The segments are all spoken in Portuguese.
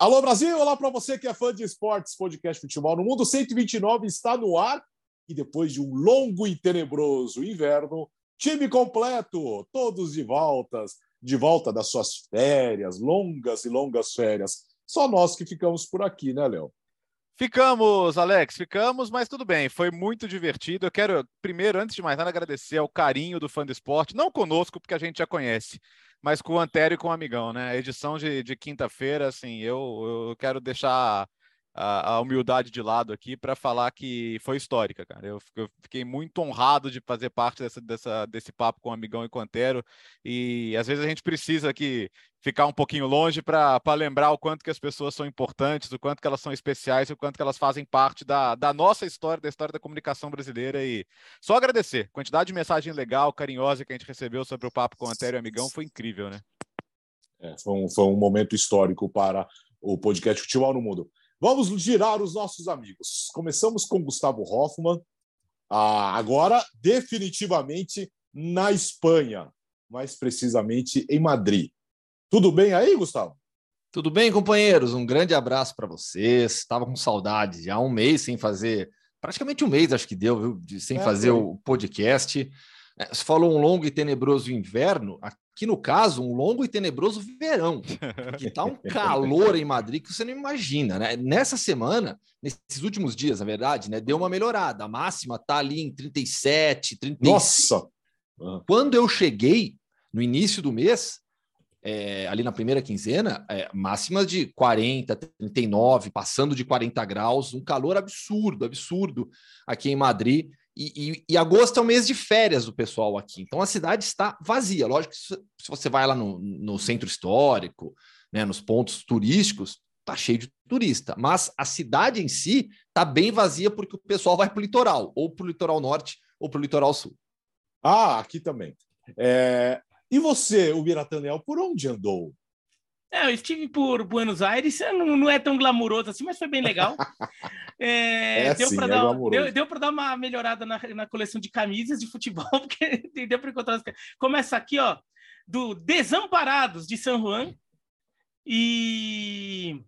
Alô Brasil, olá para você que é fã de esportes, podcast Futebol no Mundo 129 está no ar e depois de um longo e tenebroso inverno, time completo, todos de voltas, de volta das suas férias, longas e longas férias. Só nós que ficamos por aqui, né, Léo? Ficamos, Alex, ficamos, mas tudo bem, foi muito divertido. Eu quero, primeiro, antes de mais nada, agradecer ao carinho do fã do esporte, não conosco, porque a gente já conhece, mas com o Antério e com o Amigão, né? Edição de, de quinta-feira, assim, eu, eu quero deixar a, a humildade de lado aqui para falar que foi histórica, cara. Eu, eu, fiquei muito honrado de fazer parte dessa, dessa, desse papo com o Amigão e com Antero, e às vezes a gente precisa aqui ficar um pouquinho longe para lembrar o quanto que as pessoas são importantes, o quanto que elas são especiais, o quanto que elas fazem parte da, da nossa história, da história da comunicação brasileira e só agradecer. A quantidade de mensagem legal, carinhosa que a gente recebeu sobre o papo com o Antero e Amigão foi incrível, né? É, foi, um, foi um momento histórico para o podcast Futebol no Mundo. Vamos girar os nossos amigos. Começamos com Gustavo Hoffman, ah, agora definitivamente na Espanha, mais precisamente em Madrid. Tudo bem aí, Gustavo? Tudo bem, companheiros? Um grande abraço para vocês. Estava com saudade, já há um mês sem fazer, praticamente um mês acho que deu, viu, sem é, fazer foi. o podcast. É, você falou um longo e tenebroso inverno que no caso, um longo e tenebroso verão, que está um calor em Madrid que você não imagina, né? Nessa semana, nesses últimos dias, na verdade, né, deu uma melhorada. A máxima está ali em 37, 35. Nossa! Quando eu cheguei no início do mês, é, ali na primeira quinzena, é, máximas de 40, 39, passando de 40 graus, um calor absurdo, absurdo aqui em Madrid. E, e, e, agosto é o mês de férias do pessoal aqui. Então a cidade está vazia. Lógico que se você vai lá no, no centro histórico, né, nos pontos turísticos, tá cheio de turista. Mas a cidade em si está bem vazia porque o pessoal vai para o litoral, ou para o litoral norte, ou para o litoral sul. Ah, aqui também. É... E você, o Birataniel, por onde andou? É, eu estive por Buenos Aires, não, não é tão glamuroso assim, mas foi bem legal. É, é, deu para é dar, deu, deu dar uma melhorada na, na, coleção de camisas de futebol, porque deu para encontrar. As... Começa aqui, ó, do Desamparados de São Juan. E,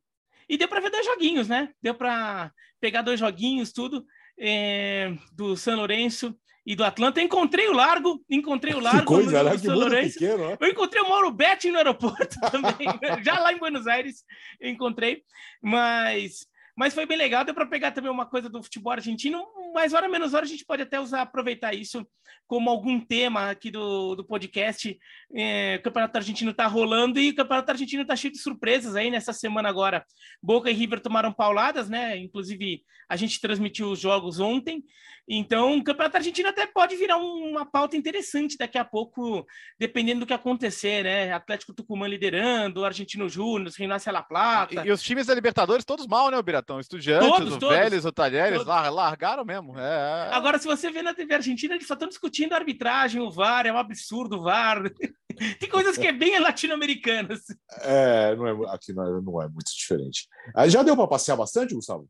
e deu para ver dois joguinhos, né? Deu para pegar dois joguinhos, tudo, é, do São Lourenço e do Atlanta. encontrei o Largo, encontrei o Largo que coisa, no, que São Lourenço. Pequeno, Eu encontrei o Mauro Betti no aeroporto também, já lá em Buenos Aires eu encontrei, mas mas foi bem legal, deu para pegar também uma coisa do futebol argentino, mas hora menos hora a gente pode até usar, aproveitar isso como algum tema aqui do, do podcast. É, o Campeonato Argentino está rolando e o Campeonato Argentino está cheio de surpresas aí nessa semana agora. Boca e River tomaram pauladas, né? Inclusive, a gente transmitiu os jogos ontem. Então, o Campeonato Argentino até pode virar uma pauta interessante daqui a pouco, dependendo do que acontecer, né? Atlético Tucumã liderando, Argentino Júnior, Rinácia La Plata. E, e, os times da Libertadores todos mal, né, Biratão? Estudiantes, todos, o todos, Vélez, o Talheres, largaram mesmo. É, é... Agora, se você vê na TV Argentina, eles só estão discutindo a arbitragem, o VAR, é um absurdo o VAR. Tem coisas que é bem latino-americanas. É, não é, aqui não é, não é muito diferente. Aí já deu para passear bastante, Gustavo?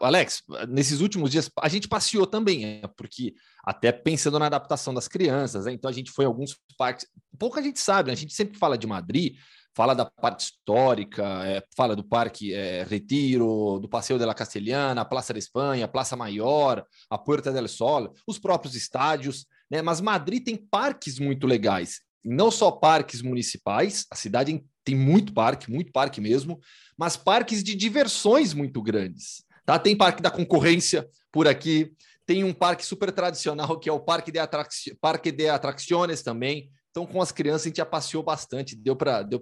Alex, nesses últimos dias a gente passeou também, é, porque até pensando na adaptação das crianças, né? então a gente foi a alguns parques. Pouco a gente sabe, né? a gente sempre fala de Madrid, fala da parte histórica, é, fala do Parque é, Retiro, do Passeio de la Castelhana, a Praça da Espanha, Praça Maior, a Puerta del Sol, os próprios estádios, né? Mas Madrid tem parques muito legais, não só parques municipais, a cidade tem muito parque, muito parque mesmo, mas parques de diversões muito grandes. Tá? Tem parque da concorrência por aqui, tem um parque super tradicional que é o Parque de, Atrac... parque de Atracciones também. Então, com as crianças, a gente já passeou bastante, deu para deu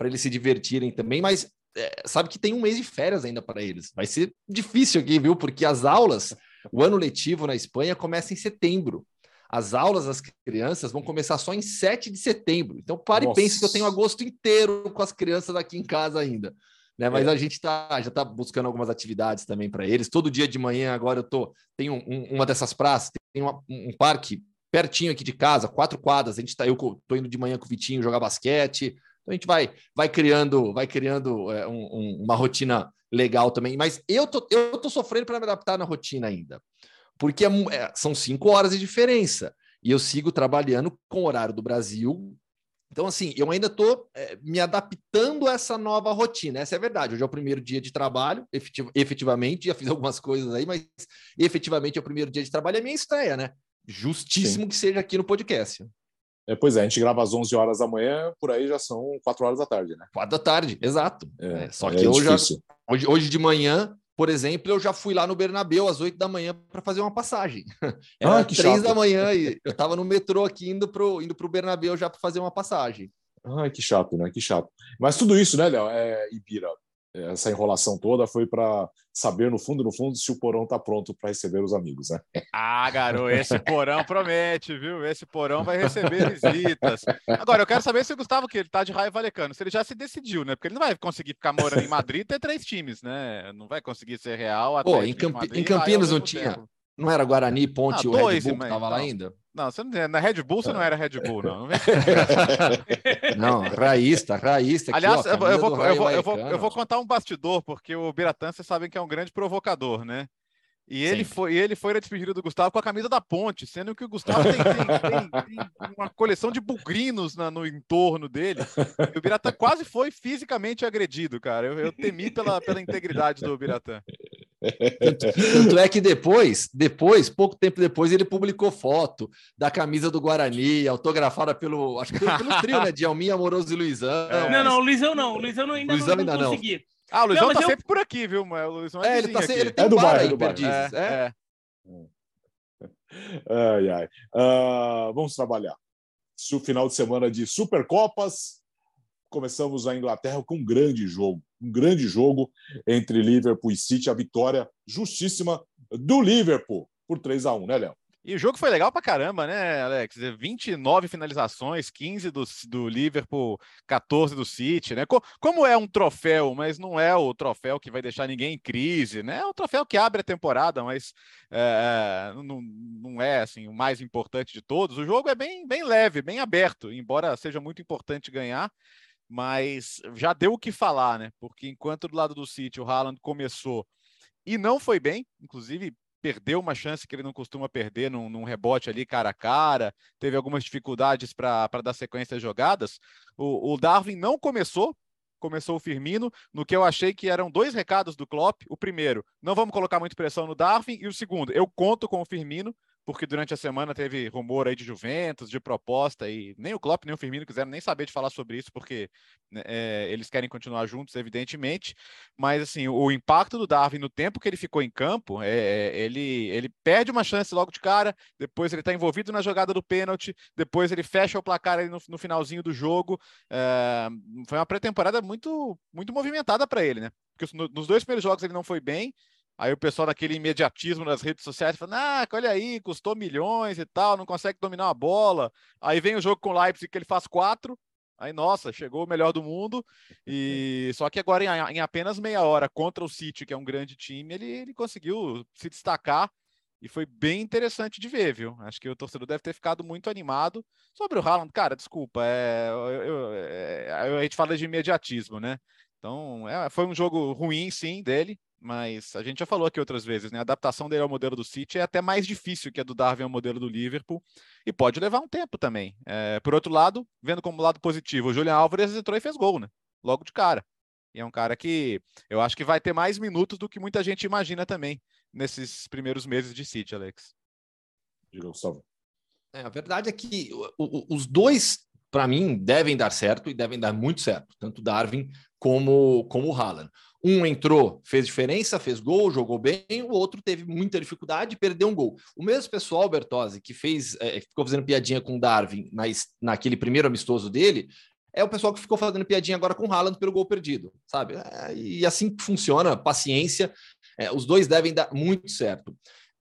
eles se divertirem também, mas é, sabe que tem um mês de férias ainda para eles. Vai ser difícil aqui, viu? Porque as aulas, o ano letivo na Espanha começa em setembro. As aulas das crianças vão começar só em 7 de setembro. Então, pare Nossa. e pense que eu tenho agosto inteiro com as crianças aqui em casa ainda. Né? Mas é. a gente tá, já está buscando algumas atividades também para eles. Todo dia de manhã, agora eu tô. Tem um, um, uma dessas praças, tem uma, um parque pertinho aqui de casa, quatro quadras. A gente tá, eu tô indo de manhã com o Vitinho jogar basquete. Então a gente vai, vai criando, vai criando é, um, uma rotina legal também. Mas eu tô, eu tô sofrendo para me adaptar na rotina ainda, porque é, é, são cinco horas de diferença e eu sigo trabalhando com o horário do Brasil Então, assim, eu ainda estou é, me adaptando a essa nova rotina. Essa é a verdade. Hoje é o primeiro dia de trabalho, efetiv efetivamente. Já fiz algumas coisas aí, mas efetivamente é o primeiro dia de trabalho. É minha estreia, né? Justíssimo Sim. que seja aqui no podcast. É, pois é, a gente grava às 11 horas da manhã, por aí já são 4 horas da tarde, né? 4 da tarde, exato. É, é, só é que hoje, hoje, hoje de manhã, por exemplo, eu já fui lá no Bernabéu às 8 da manhã para fazer uma passagem. Era ah, 3 chato. da manhã e eu estava no metrô aqui indo para o indo pro Bernabéu já para fazer uma passagem. Ai, que chato, né? Que chato. Mas tudo isso, né, Léo, é Ibira, essa enrolação toda foi para saber no fundo, no fundo, se o porão está pronto para receber os amigos, né? Ah, garoto, esse porão promete, viu? Esse porão vai receber visitas. Agora, eu quero saber se o Gustavo, que ele tá de raio valecano, se ele já se decidiu, né? Porque ele não vai conseguir ficar morando em Madrid e ter três times, né? Não vai conseguir ser real. Pô, em, Camp Madrid, em Campinas não tinha. Tempo. Não era Guarani, Ponte, ah, o Red Bull que estava lá ainda? Não, você não, na Red Bull você não era Red Bull, não. não, raísta, raísta. Aqui, Aliás, ó, eu, vou, eu, vou, eu, vou, eu vou contar um bastidor, porque o Biratã, vocês sabem que é um grande provocador, né? E ele foi, ele foi na despedida do Gustavo com a camisa da Ponte, sendo que o Gustavo tem, tem, tem, tem uma coleção de bugrinos na, no entorno dele. E o Biratã quase foi fisicamente agredido, cara. Eu, eu temi pela, pela integridade do Biratã. Tanto, tanto, é que depois, depois, pouco tempo depois, ele publicou foto da camisa do Guarani, autografada pelo, acho que pelo trio, né? De Alminha, Amoroso e Luizão. É. Não, não, o Luizão não. O Luizão ainda Luizão não, não ainda consegui. Não. Ah, o Luizão não, tá eu... sempre por aqui, viu? O Luizão é, é ele, tá sempre, ele tem é do bar, é do bar. É, é. Ai, ai. Uh, vamos trabalhar. O final de semana de Supercopas. Começamos a Inglaterra com um grande jogo. Um grande jogo entre Liverpool e City. A vitória justíssima do Liverpool por 3 a 1 né, Léo? E o jogo foi legal pra caramba, né, Alex? 29 finalizações, 15 do, do Liverpool, 14 do City, né? Como é um troféu, mas não é o troféu que vai deixar ninguém em crise, né? É um troféu que abre a temporada, mas é, não, não é assim o mais importante de todos. O jogo é bem, bem leve, bem aberto, embora seja muito importante ganhar mas já deu o que falar, né? Porque enquanto do lado do City o Haaland começou e não foi bem, inclusive perdeu uma chance que ele não costuma perder num, num rebote ali cara a cara, teve algumas dificuldades para dar sequência às jogadas. O, o Darwin não começou, começou o Firmino, no que eu achei que eram dois recados do Klopp. O primeiro, não vamos colocar muita pressão no Darwin, e o segundo, eu conto com o Firmino, porque durante a semana teve rumor aí de Juventus, de proposta, e nem o Klopp nem o Firmino quiseram nem saber de falar sobre isso, porque né, é, eles querem continuar juntos, evidentemente. Mas assim, o impacto do Darwin no tempo que ele ficou em campo, é, é ele, ele perde uma chance logo de cara, depois ele está envolvido na jogada do pênalti, depois ele fecha o placar ali no, no finalzinho do jogo. É, foi uma pré-temporada muito, muito movimentada para ele, né? Porque nos dois primeiros jogos ele não foi bem, Aí o pessoal daquele imediatismo nas redes sociais fala: ah, olha aí, custou milhões e tal, não consegue dominar a bola. Aí vem o jogo com o Leipzig que ele faz quatro. Aí, nossa, chegou o melhor do mundo. E só que agora, em, em apenas meia hora, contra o City, que é um grande time, ele, ele conseguiu se destacar. E foi bem interessante de ver, viu? Acho que o torcedor deve ter ficado muito animado. Sobre o Haaland, cara, desculpa, é, eu, eu, é, a gente fala de imediatismo, né? Então, é, foi um jogo ruim, sim, dele mas a gente já falou aqui outras vezes, né? A adaptação dele ao modelo do City é até mais difícil que a do Darwin ao modelo do Liverpool e pode levar um tempo também. É, por outro lado, vendo como lado positivo, o Julian Álvares entrou e fez gol, né? Logo de cara. E é um cara que eu acho que vai ter mais minutos do que muita gente imagina também nesses primeiros meses de City, Alex. Diga, Gustavo. É, a verdade é que os dois, para mim, devem dar certo e devem dar muito certo, tanto Darwin como, como o Haaland. Um entrou, fez diferença, fez gol, jogou bem, o outro teve muita dificuldade, perdeu um gol. O mesmo pessoal, Bertozzi, que fez, é, ficou fazendo piadinha com o Darwin mas naquele primeiro amistoso dele, é o pessoal que ficou fazendo piadinha agora com o Haaland pelo gol perdido, sabe? É, e assim funciona, paciência. É, os dois devem dar muito certo.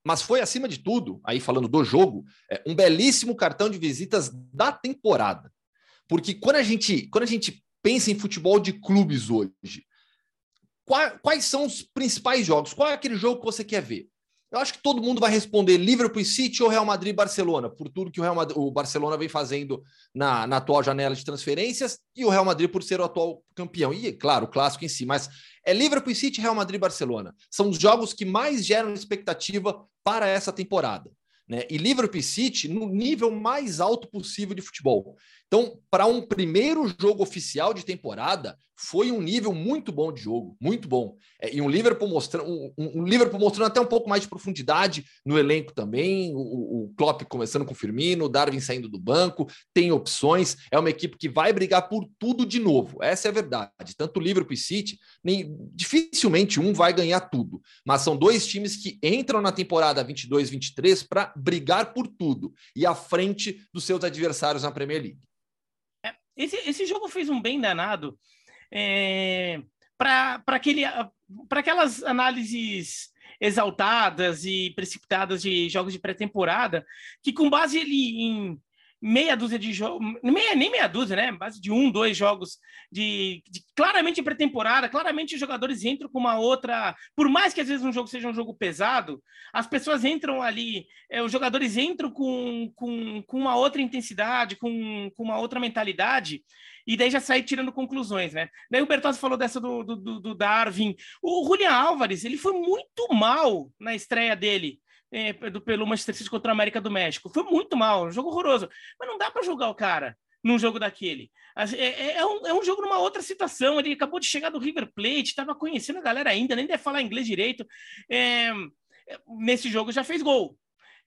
Mas foi, acima de tudo, aí falando do jogo, é, um belíssimo cartão de visitas da temporada. Porque quando a gente, quando a gente pensa em futebol de clubes hoje, quais são os principais jogos? Qual é aquele jogo que você quer ver? Eu acho que todo mundo vai responder Liverpool City ou Real Madrid Barcelona, por tudo que o, Real Madrid, o Barcelona vem fazendo na, na, atual janela de transferências e o Real Madrid por ser o atual campeão. E, claro, o clássico em si, mas é Liverpool City Real Madrid Barcelona. São os jogos que mais geram expectativa para essa temporada. Né? E Liverpool City no nível mais alto possível de futebol. Então, para um primeiro jogo oficial de temporada, foi um nível muito bom de jogo, muito bom. É, e um Liverpool mostrando um, um, Liverpool mostrando até um pouco mais de profundidade no elenco também. O, o Klopp começando com o Firmino, o Darwin saindo do banco, tem opções. É uma equipe que vai brigar por tudo de novo. Essa é a verdade. Tanto o Liverpool e City, nem, dificilmente um vai ganhar tudo, mas são dois times que entram na temporada 22-23 para brigar por tudo e à frente dos seus adversários na Premier League. Esse, esse jogo fez um bem danado é, para aquelas análises exaltadas e precipitadas de jogos de pré-temporada, que com base ele em meia dúzia de jogos, meia, nem meia dúzia, né? Base de um, dois jogos de, de claramente pré-temporada, claramente os jogadores entram com uma outra. Por mais que às vezes um jogo seja um jogo pesado, as pessoas entram ali, é, os jogadores entram com, com, com uma outra intensidade, com, com uma outra mentalidade e daí já sair tirando conclusões, né? Daí o Bertozzi falou dessa do, do, do Darwin. O Julian Álvares, ele foi muito mal na estreia dele. É, do, pelo Manchester City contra a América do México. Foi muito mal, um jogo horroroso. Mas não dá para jogar o cara num jogo daquele. É, é, é, um, é um jogo numa outra situação. Ele acabou de chegar do River Plate, estava conhecendo a galera ainda, nem deve falar inglês direito. É, nesse jogo já fez gol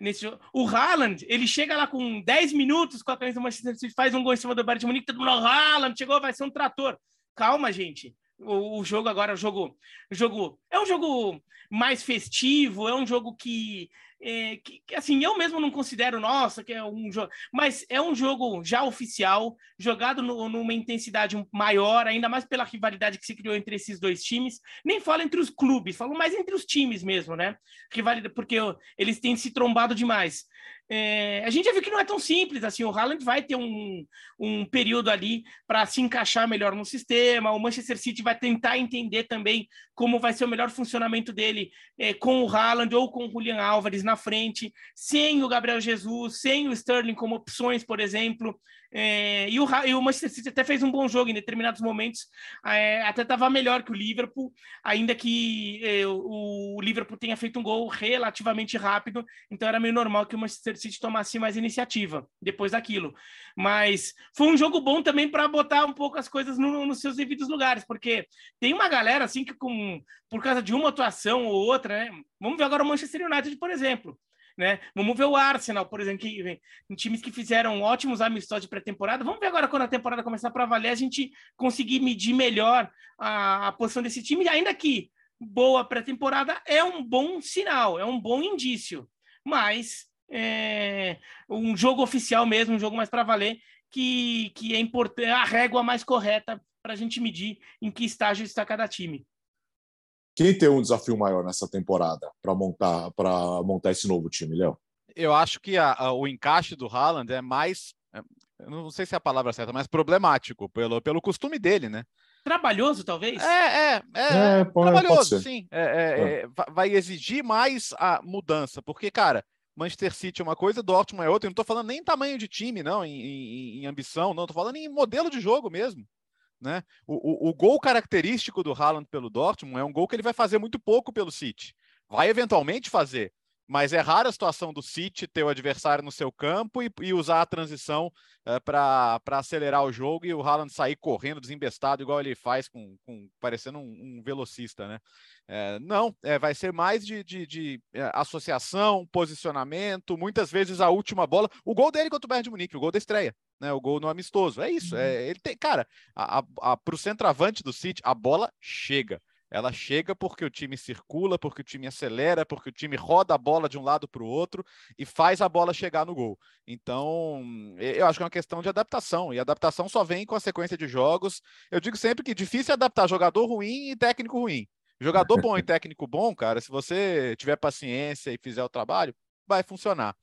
nesse jogo. O Haaland, ele chega lá com 10 minutos com a camisa do Manchester City, faz um gol em cima do Bayern de Munique, todo mundo, Haaland, chegou, vai ser um trator. Calma, gente. O, o jogo agora, o jogo, o jogo é um jogo mais festivo, é um jogo que é, que, assim, eu mesmo não considero, nossa, que é um jogo, mas é um jogo já oficial, jogado no, numa intensidade maior, ainda mais pela rivalidade que se criou entre esses dois times. Nem falo entre os clubes, falo mais entre os times mesmo, né? Rivalidade, porque eles têm se trombado demais. É, a gente já viu que não é tão simples assim. O Haaland vai ter um, um período ali para se encaixar melhor no sistema. O Manchester City vai tentar entender também como vai ser o melhor funcionamento dele é, com o Haaland ou com o Julian Álvares na frente, sem o Gabriel Jesus, sem o Sterling como opções, por exemplo. É, e, o, e, o, Manchester City até fez um bom jogo em determinados momentos, é, até estava melhor que o Liverpool, ainda que é, o, o, Liverpool tenha feito um gol relativamente rápido, então era meio normal que o Manchester City tomasse mais iniciativa depois daquilo. Mas foi um jogo bom também para botar um pouco as coisas no, nos seus devidos lugares, porque tem uma galera assim que, com, por causa de uma atuação ou outra, né? Vamos ver agora o Manchester United, por exemplo né? Vamos ver o Arsenal, por exemplo, que, times que fizeram ótimos amistosos de pré-temporada. Vamos ver agora quando a temporada começar para valer, a gente conseguir medir melhor a, a posição desse time, ainda que boa pré-temporada é um bom sinal, é um bom indício, mas é, um jogo oficial mesmo, um jogo mais para valer, que, que é importante, a régua mais correta para a gente medir em que estágio está cada time. Quem tem um desafio maior nessa temporada para montar para montar esse novo time, Léo? Eu acho que a, a, o encaixe do Haaland é mais, é, eu não sei se é a palavra certa, mas problemático pelo, pelo costume dele, né? Trabalhoso, talvez? É, é, é, é trabalhoso, sim. É, é, é, vai exigir mais a mudança, porque, cara, Manchester City é uma coisa, Dortmund é outra. Eu não estou falando nem em tamanho de time, não, em, em, em ambição, não. Estou falando em modelo de jogo mesmo. Né? O, o, o, gol característico do Haaland pelo Dortmund é um gol que ele vai fazer muito pouco pelo City. Vai eventualmente fazer, mas é rara a situação do City ter o adversário no seu campo e, e usar a transição é, para acelerar o jogo e o Haaland sair correndo desembestado, igual ele faz, com, com parecendo um, um, velocista. Né? É, não, é, vai ser mais de, de, de é, associação, posicionamento, muitas vezes a última bola. O gol dele contra o Bayern de Munique, o gol da estreia né, o gol no amistoso. É isso. É, uhum. ele tem, cara, para o centroavante do City, a bola chega. Ela chega porque o time circula, porque o time acelera, porque o time roda a bola de um lado para o outro e faz a bola chegar no gol. Então, eu acho que é uma questão de adaptação. E adaptação só vem com a sequência de jogos. Eu digo sempre que é difícil adaptar jogador ruim e técnico ruim. Jogador bom e técnico bom, cara, se você tiver paciência e fizer o trabalho, vai funcionar.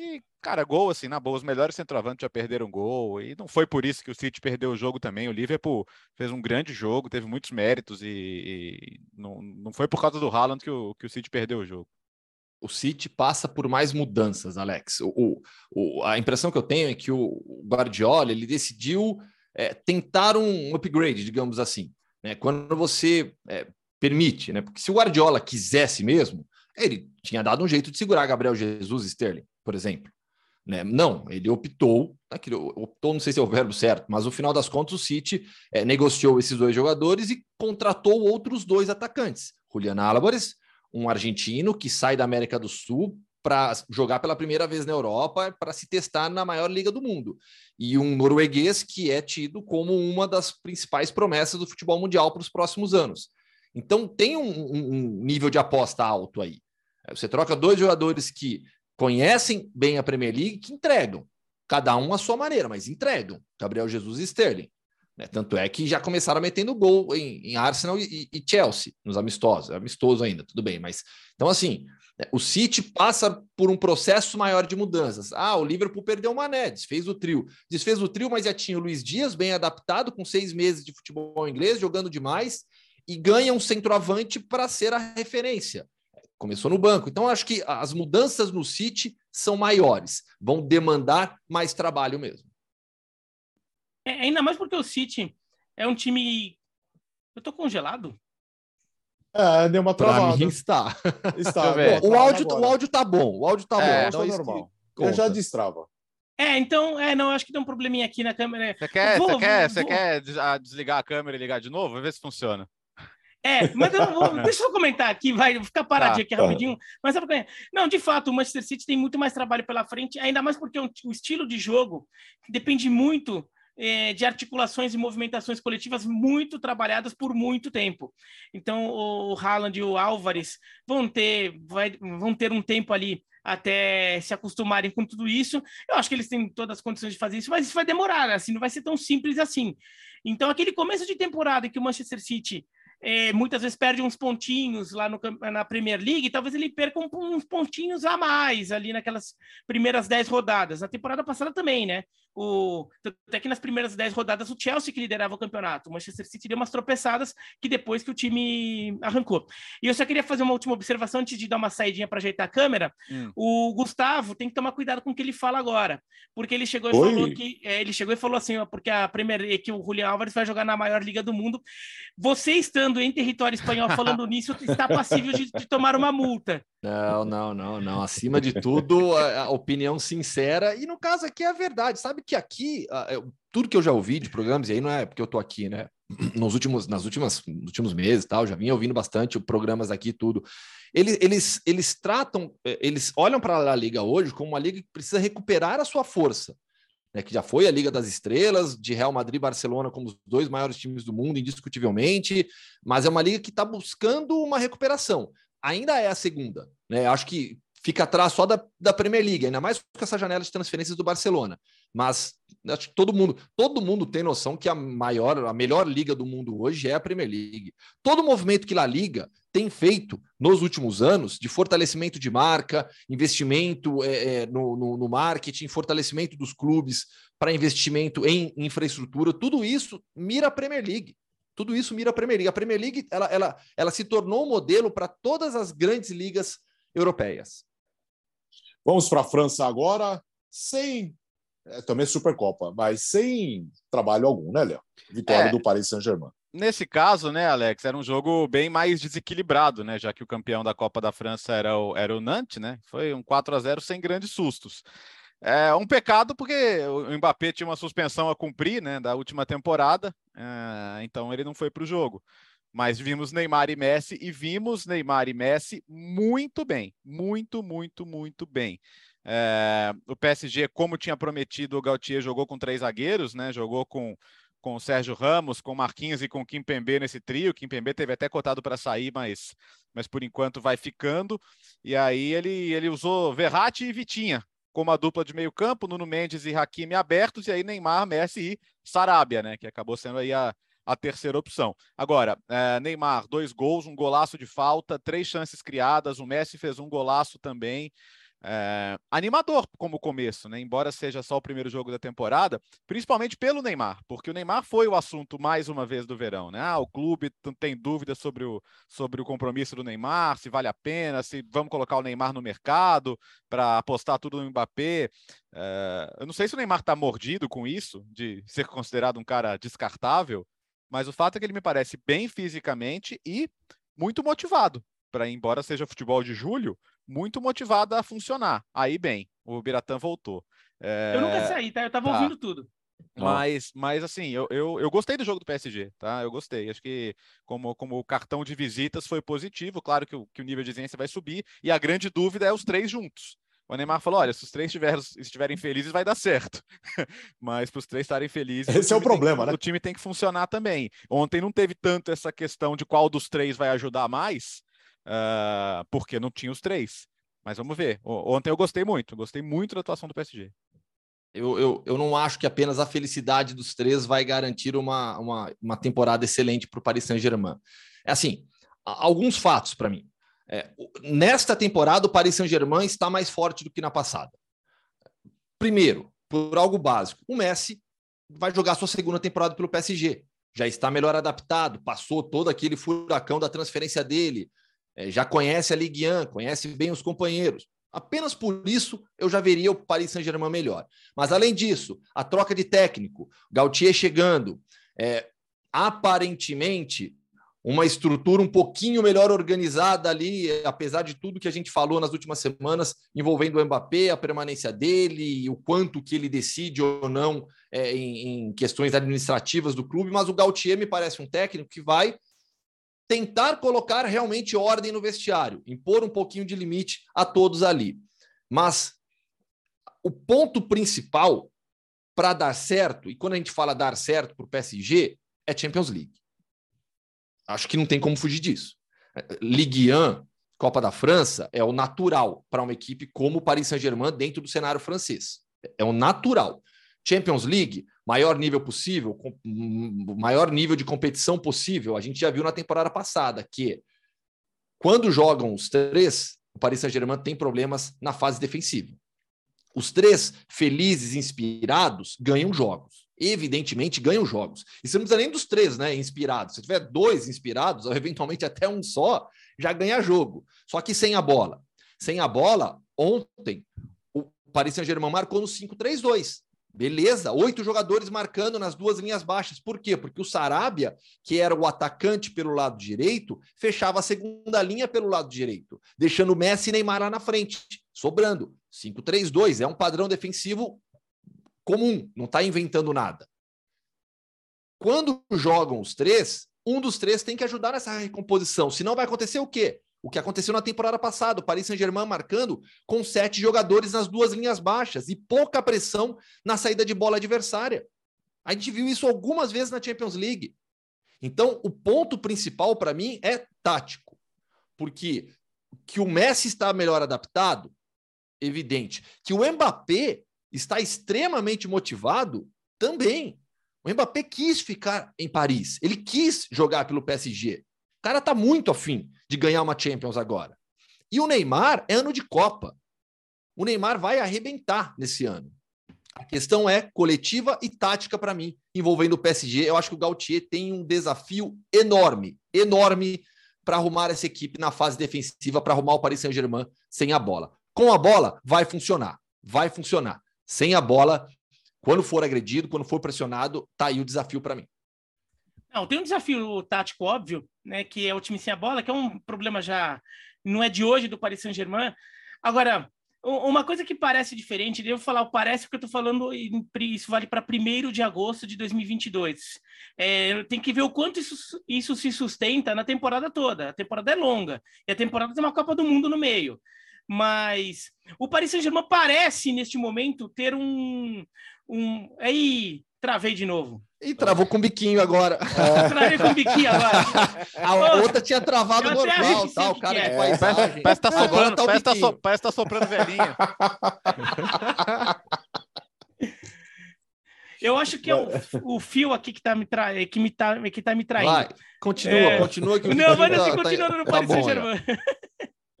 E, cara, gol, assim, na boa, os melhores centroavantes já perderam gol, e não foi por isso que o City perdeu o jogo também. O Liverpool fez um grande jogo, teve muitos méritos, e, e não, não foi por causa do Haaland que o, que o City perdeu o jogo. O City passa por mais mudanças, Alex. O, o, a impressão que eu tenho é que o Guardiola ele decidiu é, tentar um upgrade, digamos assim. Né? Quando você é, permite, né? porque se o Guardiola quisesse mesmo, Ele tinha dado um jeito de segurar Gabriel Jesus Sterling, por exemplo. Né? Não, ele optou, optou, não sei se é o verbo certo, mas no final das contas o City é, negociou esses dois jogadores e contratou outros dois atacantes. Julian Álvares, um argentino que sai da América do Sul para jogar pela primeira vez na Europa, para se testar na maior liga do mundo. E um norueguês que é tido como uma das principais promessas do futebol mundial para os próximos anos. Então tem um, um, nível de aposta alto aí. Você troca dois jogadores que conhecem bem a Premier League, que entregam, cada um à sua maneira, mas entregam. Gabriel Jesus e Sterling. Né? Tanto é que já começaram metendo gol em, em Arsenal e, e, Chelsea, nos amistosos. É amistoso ainda, tudo bem. Mas então, assim, né, o City passa por um processo maior de mudanças. Ah, o Liverpool perdeu o Mané, desfez o trio. Desfez o trio, mas já tinha o Luiz Dias bem adaptado, com seis meses de futebol inglês, jogando demais, e ganha um centroavante para ser a referência. Começou no banco. Então, acho que as mudanças no City são maiores, vão demandar mais trabalho mesmo. É, ainda mais porque o City é um time. Eu tô congelado? É, deu uma travada. Pra mim está. Está. o, áudio, o áudio tá bom. O áudio tá é, bom. Então, tá normal. Eu já destrava. É, então, é, não, acho que tem um probleminha aqui na câmera. Você quer, vou, você quer, vou, você quer desligar a câmera e ligar de novo? Vamos ver se funciona. É, mas eu vou, deixa eu comentar aqui, vai, ficar paradinho tá, aqui rapidinho. Mas é não, de fato, o Manchester City tem muito mais trabalho pela frente, ainda mais porque o, o estilo de jogo depende muito é, de articulações e movimentações coletivas muito trabalhadas por muito tempo. Então, o Haaland e o Álvares vão ter, vai, vão ter um tempo ali até se acostumarem com tudo isso. Eu acho que eles têm todas as condições de fazer isso, mas isso vai demorar, assim, não vai ser tão simples assim. Então, aquele começo de temporada que o Manchester City é, muitas vezes perde uns pontinhos lá no, na Premier League, talvez ele perca uns pontinhos a mais ali naquelas primeiras dez rodadas. Na temporada passada também, né? O, até que nas primeiras dez rodadas o Chelsea que liderava o campeonato. O Manchester City deu umas tropeçadas que depois que o time arrancou. E eu só queria fazer uma última observação antes de dar uma saidinha para ajeitar a câmera. Hum. O Gustavo tem que tomar cuidado com o que ele fala agora, porque ele chegou e Oi. falou que é, ele chegou e falou assim, ó, porque a Premier que o Julián Álvares vai jogar na maior liga do mundo. Você estando em território espanhol falando nisso está passível de, de tomar uma multa. Não, não, não, não. Acima de tudo, a, a, opinião sincera. E no caso aqui é a verdade. Sabe que aqui, tudo que eu já ouvi de programas, e aí não é porque eu tô aqui, né? Nos últimos, nas últimas, nos últimos meses tal, já vinha ouvindo bastante programas aqui, tudo. Eles, eles, eles tratam, eh, eles olham para a Liga hoje como uma liga que precisa recuperar a sua força. Né, que já foi a Liga das Estrelas, de Real Madrid e Barcelona como os dois maiores times do mundo, indiscutivelmente, mas é uma liga que está buscando uma recuperação ainda é a segunda. Né? Acho que fica atrás só da, da Premier League, ainda mais com essa janela de transferências do Barcelona. Mas acho que todo mundo, todo mundo tem noção que a maior, a melhor liga do mundo hoje é a Premier League. Todo movimento que a Liga tem feito nos últimos anos de fortalecimento de marca, investimento é, é, no, no, no marketing, fortalecimento dos clubes para investimento em infraestrutura, tudo isso mira a Premier League. Tudo isso mira a Premier League. A Premier League ela, ela, ela se tornou um modelo para todas as grandes ligas europeias. Vamos para a França agora, sem é, também Supercopa, mas sem trabalho algum, né, Léo? Vitória é, do Paris Saint-Germain. Nesse caso, né, Alex, era um jogo bem mais desequilibrado, né? Já que o campeão da Copa da França era o, era o Nantes, né? Foi um 4 a 0 sem grandes sustos. É um pecado porque o Mbappé tinha uma suspensão a cumprir, né, da última temporada, é, então ele não foi para o jogo. Mas vimos Neymar e Messi e vimos Neymar e Messi muito bem, muito, muito, muito bem. É, o PSG, como tinha prometido, o Gautier jogou com três zagueiros, né? Jogou com com o Sérgio Ramos, com Marquinhos e com Kim Pembe nesse trio. Kim Pembe teve até cotado para sair, mas, mas por enquanto vai ficando. E aí ele, ele usou Verratti e Vitinha como a dupla de meio campo, Nuno Mendes e Hakimi abertos, e aí Neymar, Messi e Sarabia, né? Que acabou sendo aí a, a terceira opção. Agora, é, Neymar, dois gols, um golaço de falta, três chances criadas, o Messi fez um golaço também. É, animador como começo, né? Embora seja só o primeiro jogo da temporada, principalmente pelo Neymar, porque o Neymar foi o assunto mais uma vez do verão, né? Ah, o clube tem dúvidas sobre o, sobre o compromisso do Neymar, se vale a pena, se vamos colocar o Neymar no mercado para apostar tudo no Mbappé. É, eu não sei se o Neymar está mordido com isso, de ser considerado um cara descartável, mas o fato é que ele me parece bem fisicamente e muito motivado para embora seja futebol de julho, muito motivada a funcionar. Aí bem, o Biratã voltou. É... Eu nunca saí, tá? Eu tava tá. ouvindo tudo. Mas, mas assim, eu, eu, eu, gostei do jogo do PSG, tá? Eu gostei. Acho que como, como cartão de visitas foi positivo, claro que o, que o nível de exigência vai subir, e a grande dúvida é os três juntos. O Neymar falou: olha, se os três estiverem, estiverem felizes, vai dar certo. Mas para os três estarem felizes. Esse o é o problema, que, né? O time tem que funcionar também. Ontem não teve tanto essa questão de qual dos três vai ajudar mais, uh, porque não tinha os três. Mas vamos ver. Ontem eu gostei muito, gostei muito da atuação do PSG. Eu, eu, eu não acho que apenas a felicidade dos três vai garantir uma, uma, uma temporada excelente para o Paris Saint-Germain. É assim, alguns fatos para mim. É, nesta temporada, o Paris Saint-Germain está mais forte do que na passada. Primeiro, por algo básico, o Messi vai jogar sua segunda temporada pelo PSG. Já está melhor adaptado, passou todo aquele furacão da transferência dele, é, já conhece a Ligue 1, conhece bem os companheiros. Apenas por isso eu já veria o Paris Saint-Germain melhor. Mas além disso, a troca de técnico, Gautier chegando, é, aparentemente uma estrutura um pouquinho melhor organizada ali, apesar de tudo que a gente falou nas últimas semanas envolvendo o Mbappé, a permanência dele, o quanto que ele decide ou não é, em, em questões administrativas do clube, mas o Gautier me parece um técnico que vai tentar colocar realmente ordem no vestiário, impor um pouquinho de limite a todos ali. Mas o ponto principal para dar certo, e quando a gente fala dar certo para o PSG, é Champions League. Acho que não tem como fugir disso. Ligue 1, Copa da França, é o natural para uma equipe como o Paris Saint-Germain dentro do cenário francês. É o natural. Champions League, maior nível possível, com, maior nível de competição possível. A gente já viu na temporada passada que quando jogam os três, o Paris Saint-Germain tem problemas na fase defensiva. Os três felizes, inspirados, ganham jogos. Evidentemente, ganham jogos. E você não precisa nem dos três, né? Inspirados. Se tiver dois inspirados, ou eventualmente até um só, já ganha jogo. Só que sem a bola. Sem a bola, ontem, o Paris Saint-Germain marcou no 5-3-2. Beleza, oito jogadores marcando nas duas linhas baixas. Por quê? Porque o Sarabia, que era o atacante pelo lado direito, fechava a segunda linha pelo lado direito, deixando Messi e Neymar lá na frente, sobrando. 5-3-2 é um padrão defensivo comum, não está inventando nada. Quando jogam os três, um dos três tem que ajudar nessa recomposição, senão vai acontecer o quê? O que aconteceu na temporada passada, o Paris Saint-Germain marcando com sete jogadores nas duas linhas baixas e pouca pressão na saída de bola adversária. A gente viu isso algumas vezes na Champions League. Então, o ponto principal para mim é tático, porque que o Messi está melhor adaptado, evidente. Que o Mbappé está extremamente motivado, também. O Mbappé quis ficar em Paris, ele quis jogar pelo PSG. O cara tá muito afim de ganhar uma Champions agora. E o Neymar é ano de Copa. O Neymar vai arrebentar nesse ano. A questão é coletiva e tática para mim, envolvendo o PSG. Eu acho que o Gautier tem um desafio enorme, enorme para arrumar essa equipe na fase defensiva, para arrumar o Paris Saint-Germain sem a bola. Com a bola, vai funcionar. Vai funcionar. Sem a bola, quando for agredido, quando for pressionado, tá aí o desafio para mim. Não, tem um desafio tático óbvio, né, que é o time sem a bola, que é um problema já não é de hoje do Paris Saint-Germain. Agora, uma coisa que parece diferente, devo falar o parece porque eu estou falando, isso vale para 1 de agosto de 2022. É, tem que ver o quanto isso, isso se sustenta na temporada toda. A temporada é longa e a temporada tem uma Copa do Mundo no meio. Mas o Paris Saint-Germain parece, neste momento, ter um. um... Aí, travei de novo. E travou com biquinho agora. É. Travei com biquinho agora. A outra tinha travado normal, tal, o cara é. Parece, parece, parece tá soprando, tá parece, tá so, parece tá soprando velhinha. Eu acho que é o, o fio aqui que tá me, tra... que me, tá, que tá me traindo. Vai, continua, é... continua. Que não, mas assim, tá, continuando tá, no Paris tá Saint-Germain.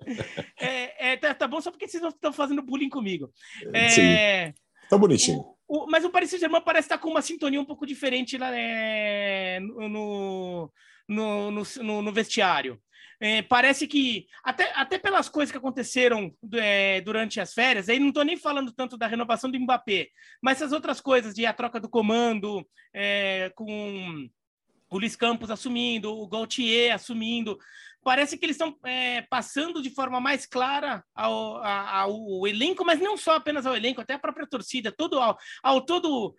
É, é, tá, tá, bom só porque vocês estão fazendo bullying comigo. É, Sim. Tá bonitinho. O, o, mas o Paris Saint-Germain parece estar com uma sintonia um pouco diferente lá é, no, no, no, no, vestiário. É, parece que, até, até pelas coisas que aconteceram é, durante as férias, aí não estou nem falando tanto da renovação do Mbappé, mas essas outras coisas de a troca do comando é, com o Luiz Campos assumindo, o Gaultier assumindo. Parece que eles estão é, passando de forma mais clara ao, ao, ao, elenco, mas não só apenas ao elenco, até a própria torcida, todo ao, ao todo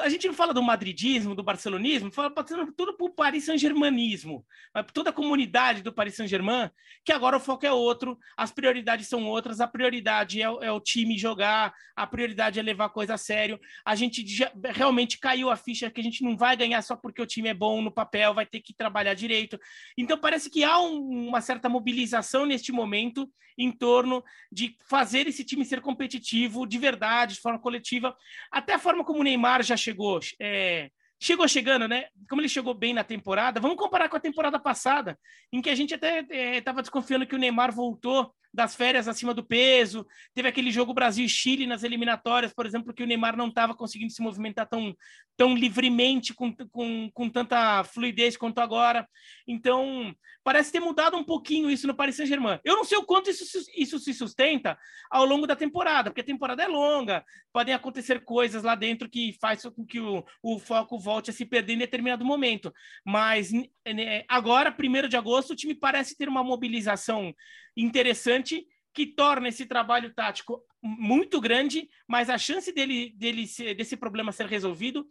a gente não fala do madridismo, do barcelonismo, fala tudo para o Paris Saint-Germanismo, toda a comunidade do Paris Saint-Germain, que agora o foco é outro, as prioridades são outras, a prioridade é, é, o time jogar, a prioridade é levar a coisa a sério. A gente já, realmente caiu a ficha que a gente não vai ganhar só porque o time é bom no papel, vai ter que trabalhar direito. Então parece que há um, uma certa mobilização neste momento em torno de fazer esse time ser competitivo de verdade, de forma coletiva, até a forma como o Neymar já chegou, é, chegou chegando, né? Como ele chegou bem na temporada, vamos comparar com a temporada passada, em que a gente até estava é, desconfiando que o Neymar voltou das férias acima do peso. Teve aquele jogo Brasil Chile nas eliminatórias, por exemplo, que o Neymar não estava conseguindo se movimentar tão, tão livremente, com, com, com tanta fluidez quanto agora. Então, parece ter mudado um pouquinho isso no Paris Saint-Germain. Eu não sei o quanto isso, isso se sustenta ao longo da temporada, porque a temporada é longa, podem acontecer coisas lá dentro que faz com que o, o foco volte a se perder em determinado momento. Mas né, agora, primeiro de agosto, o time parece ter uma mobilização interessante que torna esse trabalho tático muito grande, mas a chance dele, dele ser, desse problema ser resolvido,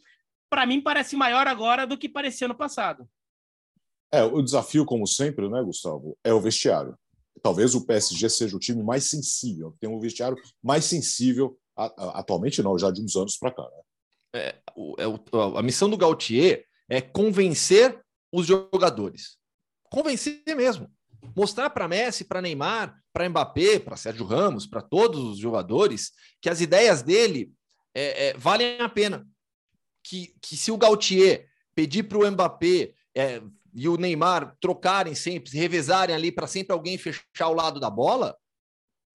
para mim, parece maior agora do que parecia no passado. É, o desafio, como sempre, né, Gustavo, é o vestiário. Talvez o PSG seja o time mais sensível, tem um vestiário mais sensível, atualmente não, já de uns anos para cá. Né? É, é, a missão do Gautier é convencer os jogadores. Convencer mesmo mostrar para Messi, para Neymar, para Mbappé, para Sérgio Ramos, para todos os jogadores, que as ideias dele é, é, valem a pena. Que, que se o Gautier pedir para o Mbappé é, e o Neymar trocarem sempre, se revezarem ali para sempre alguém fechar o lado da bola,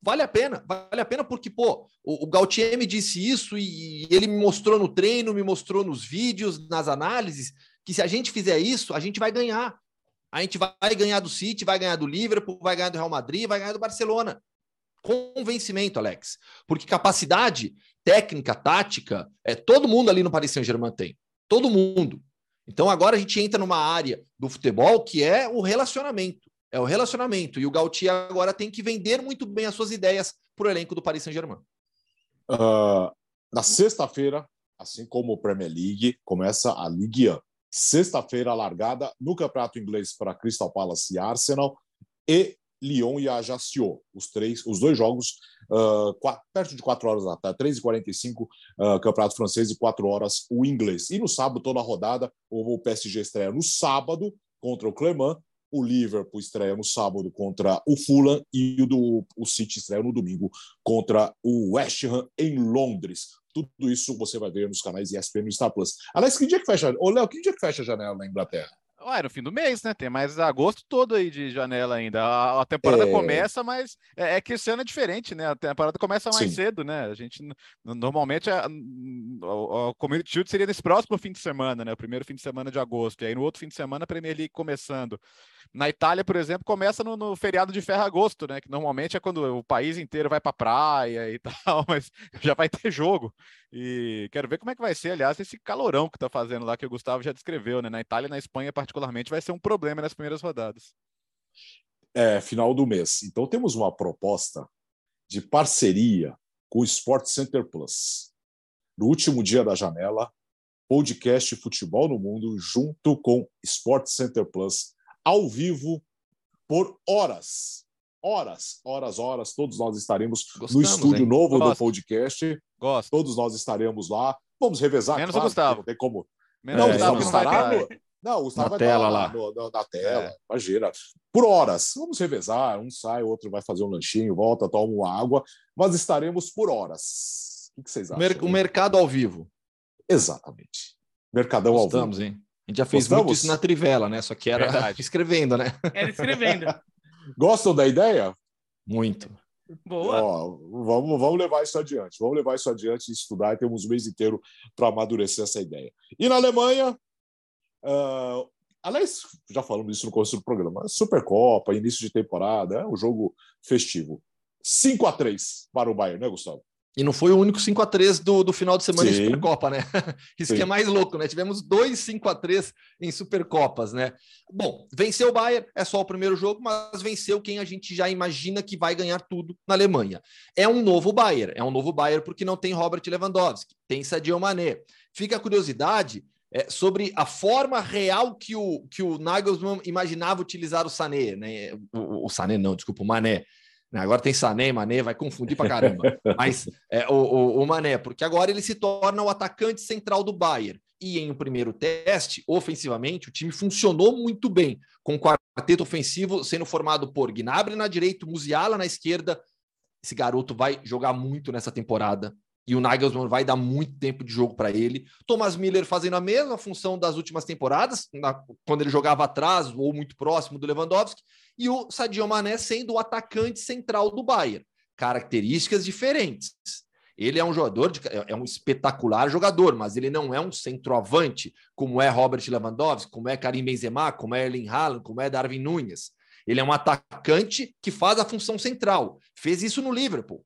vale a pena. Vale a pena porque, pô, o, o Gautier me disse isso e, e ele me mostrou no treino, me mostrou nos vídeos, nas análises, que se a gente fizer isso, a gente vai ganhar a gente vai ganhar do City, vai ganhar do Liverpool, vai ganhar do Real Madrid, vai ganhar do Barcelona. Convencimento, Alex. Porque capacidade técnica, tática, é, todo mundo ali no Paris Saint-Germain tem. Todo mundo. Então agora a gente entra numa área do futebol que é o relacionamento. É o relacionamento. E o Gautier agora tem que vender muito bem as suas ideias para o elenco do Paris Saint-Germain. Uh, na sexta-feira, assim como o Premier League, começa a Ligue 1 sexta-feira largada no Campeonato Inglês para Crystal Palace e Arsenal e Lyon e Ajaccio. Os três, os dois jogos uh, quatro, perto de 4 horas da tarde, 3h45 uh, Campeonato Francês e 4 horas o inglês. E no sábado, toda a rodada, o PSG estreia no sábado contra o Clermont, o Liverpool estreia no sábado contra o Fulham e o, do, o City estreia no domingo contra o West Ham em Londres. Tudo isso você vai ver nos canais ESPN e Star Plus. Aliás, que dia que fecha? Ô, Léo, que dia que fecha a janela na Inglaterra? Ué, no fim do mês, né? Tem mais agosto todo aí de janela ainda. A, a temporada é... começa, mas é, é, que esse ano é diferente, né? A temporada começa mais Sim. cedo, né? A gente normalmente a, a, Community Shield seria nesse próximo fim de semana, né? O primeiro fim de semana de agosto. E aí no outro fim de semana a Premier League começando. Na Itália, por exemplo, começa no, no feriado de ferro-agosto, né? Que normalmente é quando o país inteiro vai para praia e tal, mas já vai ter jogo. E quero ver como é que vai ser, aliás, esse calorão que está fazendo lá, que o Gustavo já descreveu, né? Na Itália e na Espanha, particularmente, vai ser um problema nas primeiras rodadas. É, final do mês. Então temos uma proposta de parceria com o Sport Center Plus. No último dia da janela, podcast Futebol no Mundo, junto com Sport Center Plus, ao vivo por horas. Horas, horas, horas. Todos nós estaremos Gostamos, no estúdio hein? novo Gosto. do podcast. Gosto. Todos nós estaremos lá. Vamos revezar. Menos claro, o Gustavo. Tem como. Menos não, o Gustavo estará. No... Não, o Gustavo na vai tela lá. No, no, na tela. É. Imagina. Por horas. Vamos revezar. Um sai, o outro vai fazer um lanchinho, volta, toma uma água. Mas estaremos por horas. O que vocês acham? O mercado ao vivo. Exatamente. Mercadão Gostamos, ao vivo. hein? A gente já fez Gostamos? muito isso na Trivela, né? Só que era Verdade. escrevendo, né? Era escrevendo. Gostam da ideia? Muito. Boa. Ó, vamos, vamos levar isso adiante. Vamos levar isso adiante e estudar. E temos um mês inteiro para amadurecer essa ideia. E na Alemanha, uh, aliás, já falamos isso no começo do programa, Supercopa, início de temporada, é um jogo festivo. 5 a 3 para o Bayern, né, Gustavo? E não foi o único 5 a 3 do, do final de semana Sim. em Supercopa, né? Isso Sim. que é mais louco, né? Tivemos dois 5 a 3 em Supercopas, né? Bom, venceu o Bayern, é só o primeiro jogo, mas venceu quem a gente já imagina que vai ganhar tudo na Alemanha. É um novo Bayern, é um novo Bayern porque não tem Robert Lewandowski, tem Sadio Mané. Fica a curiosidade é, sobre a forma real que o, que o Nagelsmann imaginava utilizar o Sané, né? O, o Sané não, desculpa, o Mané. Né, agora tem Sané, Mané, vai confundir pra caramba. Mas é, o, o, o, Mané, porque agora ele se torna o atacante central do Bayern. E em um primeiro teste, ofensivamente, o time funcionou muito bem, com o quarteto ofensivo sendo formado por Gnabry na direita, Musiala na esquerda. Esse garoto vai jogar muito nessa temporada e o Nagelsmann vai dar muito tempo de jogo para ele. Thomas Miller fazendo a mesma função das últimas temporadas, na, quando ele jogava atrás ou muito próximo do Lewandowski, e o Sadio Mané sendo o atacante central do Bayern. Características diferentes. Ele é um jogador, de, é, é um espetacular jogador, mas ele não é um centroavante, como é Robert Lewandowski, como é Karim Benzema, como é Erling Haaland, como é Darwin Nunes. Ele é um atacante que faz a função central. Fez isso no Liverpool.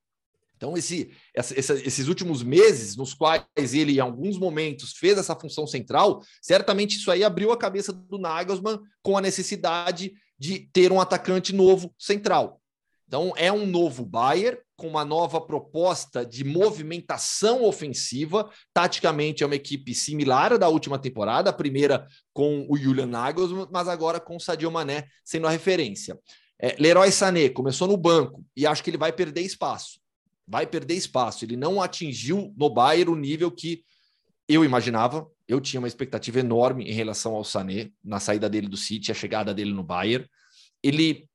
Então, esse, essa, esses últimos meses, nos quais ele, em alguns momentos, fez essa função central, certamente isso aí abriu a cabeça do Nagelsmann com a necessidade de ter um atacante novo central. Então, é um novo Bayern com uma nova proposta de movimentação ofensiva. Taticamente, é uma equipe similar à da última temporada, a primeira com o Julian Nagelsmann, mas agora com o Sadio Mané sendo a referência. É, Leroy Sané começou no banco e acho que ele vai perder espaço vai perder espaço. Ele não atingiu no Bayern o nível que eu imaginava. Eu tinha uma expectativa enorme em relação ao Sané, na saída dele do City, a chegada dele no Bayern. Ele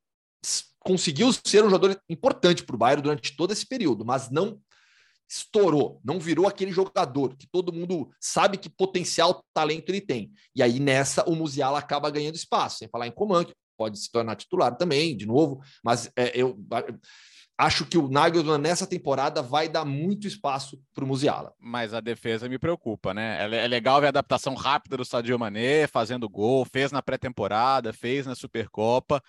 conseguiu ser um jogador importante para o Bayern durante todo esse período, mas não estourou, não virou aquele jogador que todo mundo sabe que potencial, talento ele tem. E aí nessa o Musiala acaba ganhando espaço, sem falar em Coman, que pode se tornar titular também, de novo, mas é, eu acho que o Nagelsmann nessa temporada vai dar muito espaço para o Musiala. Mas a defesa me preocupa, né? É, é legal ver a adaptação rápida do Sadio Mané, fazendo gol, fez na pré-temporada, fez na Supercopa,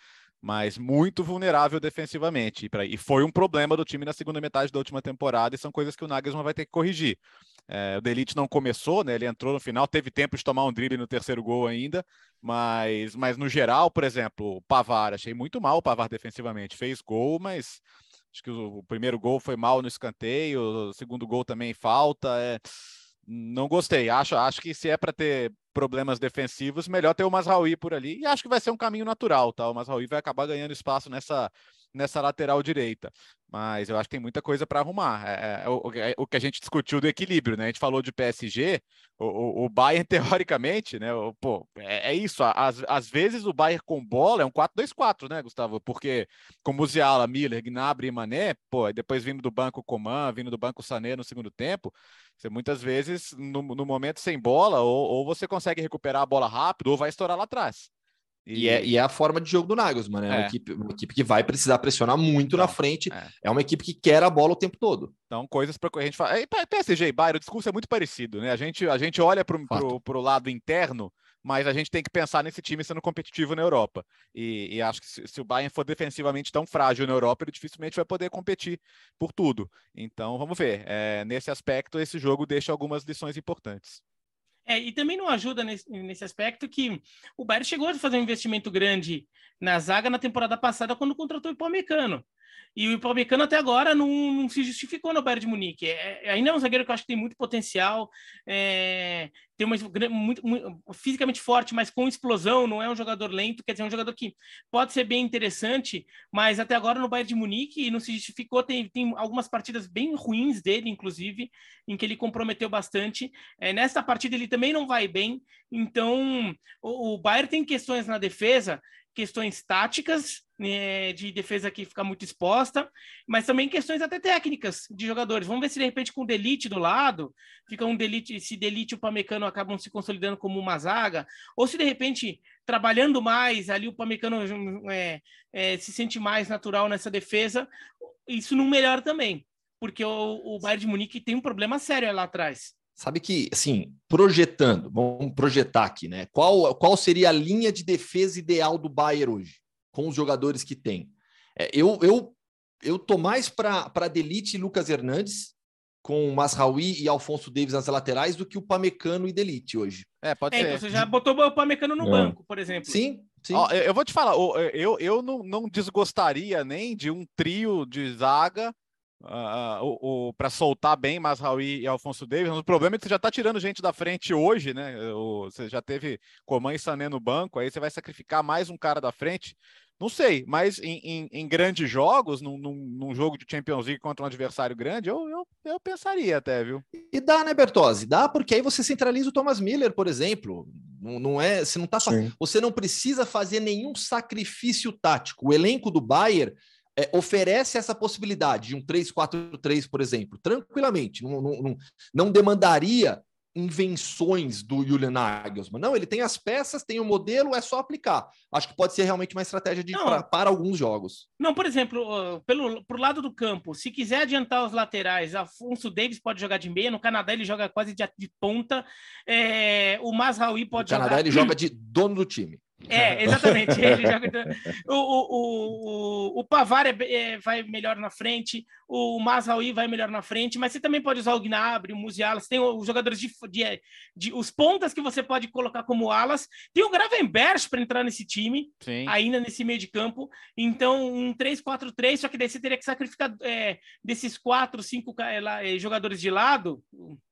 mas muito vulnerável defensivamente. E foi um problema do time na segunda metade da última temporada e são coisas que o Nagelsmann vai ter que corrigir. É, o Delite não começou, né? Ele entrou no final, teve tempo de tomar um drible no terceiro gol ainda, mas, mas no geral, por exemplo, o Pavar, achei muito mal o Pavar defensivamente. Fez gol, mas Acho que o, o, primeiro gol foi mal no escanteio, o segundo gol também falta. É... Não gostei. Acho, acho que se é para ter problemas defensivos, melhor ter o Masraoui por ali. E acho que vai ser um caminho natural, tá? O Masraoui vai acabar ganhando espaço nessa, nessa lateral direita. Mas eu acho que tem muita coisa para arrumar. É, é, o, é, o, que a gente discutiu do equilíbrio, né? A gente falou de PSG, o, o, o Bayern, teoricamente, né? O, pô, é, é, isso. Às, às vezes o Bayern com bola é um 4-2-4, né, Gustavo? Porque com Musiala, Miller, Gnabry e Mané, pô, depois vindo do banco Coman, vindo do banco Sané no segundo tempo, você muitas vezes, no, no momento sem bola, ou, ou você consegue recuperar a bola rápido, ou vai estourar lá atrás. E... e, é, e é a forma de jogo do Nagelsmann, né? É. Uma, é. equipe, uma equipe que vai precisar pressionar muito na frente. É. é. uma equipe que quer a bola o tempo todo. Então, coisas para a gente falar. E PSG e Bayern, o discurso é muito parecido, né? A gente, a gente olha para o lado interno, mas a gente tem que pensar nesse time sendo competitivo na Europa. E, e acho que se, se, o Bayern for defensivamente tão frágil na Europa, ele dificilmente vai poder competir por tudo. Então, vamos ver. É, nesse aspecto, esse jogo deixa algumas lições importantes. É, e também não ajuda nesse, nesse aspecto que o Bayern chegou a fazer um investimento grande na zaga na temporada passada quando contratou o Ipamecano. E o Ipamecano até agora não, não, se justificou no Bayern de Munique. É, é, ainda é um zagueiro que eu acho que tem muito potencial, é, tem uma muito, muito, fisicamente forte, mas com explosão, não é um jogador lento, quer dizer, é um jogador que pode ser bem interessante, mas até agora no Bayern de Munique não se justificou, tem, tem algumas partidas bem ruins dele, inclusive, em que ele comprometeu bastante. É, nesta partida ele também não vai bem, então o, o Bayern tem questões na defesa questões táticas né, de defesa que fica muito exposta, mas também questões até técnicas de jogadores. Vamos ver se de repente com o Delite do lado, fica um Delite, se Delite e o Pamecano acabam se consolidando como uma zaga, ou se de repente trabalhando mais ali o Pamecano é, é, se sente mais natural nessa defesa, isso não melhora também, porque o, o Bayern de Munique tem um problema sério lá atrás. Sabe que, assim, projetando, vamos projetar aqui, né? Qual, qual seria a linha de defesa ideal do Bayern hoje, com os jogadores que tem? É, eu, eu, eu tô mais para Delite e Lucas Hernandes com Masraoui e Alfonso Davis nas laterais do que o Pamecano e Delite hoje. É, pode É, ser. então você já botou o Pamecano no É. banco, por exemplo. Sim, sim. Ó, eu vou te falar, eu, eu não, não desgostaria nem de um trio de zaga ah, para soltar bem Masraoui e Alfonso Davis. O problema é que você já está tirando gente da frente hoje, né? O- Você já teve Coman e Sané no banco, aí você vai sacrificar mais um cara da frente. Não sei, mas em, em- em grandes jogos, num, num- num jogo de Champions League contra um adversário grande, eu, eu, eu pensaria até, viu? E dá, né, Bertozzi? Dá, porque aí você centraliza o Thomas Miller, por exemplo. Não, não é, você não tá Sim. você não precisa fazer nenhum sacrifício tático. O elenco do Bayern é, oferece essa possibilidade de um 3-4-3, por exemplo, tranquilamente. Não, não, não, não demandaria invenções do Julian Nagelsmann. Não, ele tem as peças, tem o modelo, é só aplicar. Acho que pode ser realmente uma estratégia de, Não. pra- para alguns jogos. Não, por exemplo, pelo pro lado do campo, se quiser adiantar os laterais, Afonso Davis pode jogar de meia, no Canadá ele joga quase de, de ponta, é, o Masraoui No pode Canadá jogar... ele joga de dono do time. É, exatamente. Ele joga... o, o, o, o, Pavar é, é, vai melhor na frente, o Masraoui vai melhor na frente, mas você também pode usar o Gnabry, o Musiala, você tem os jogadores de, de, de- os pontas que você pode colocar como alas, tem o Gravenberch para entrar nesse time, Sim. ainda nesse meio de campo. Então, um 3-4-3, só que daí você teria que sacrificar é, desses quatro, cinco lá, eh, jogadores de lado,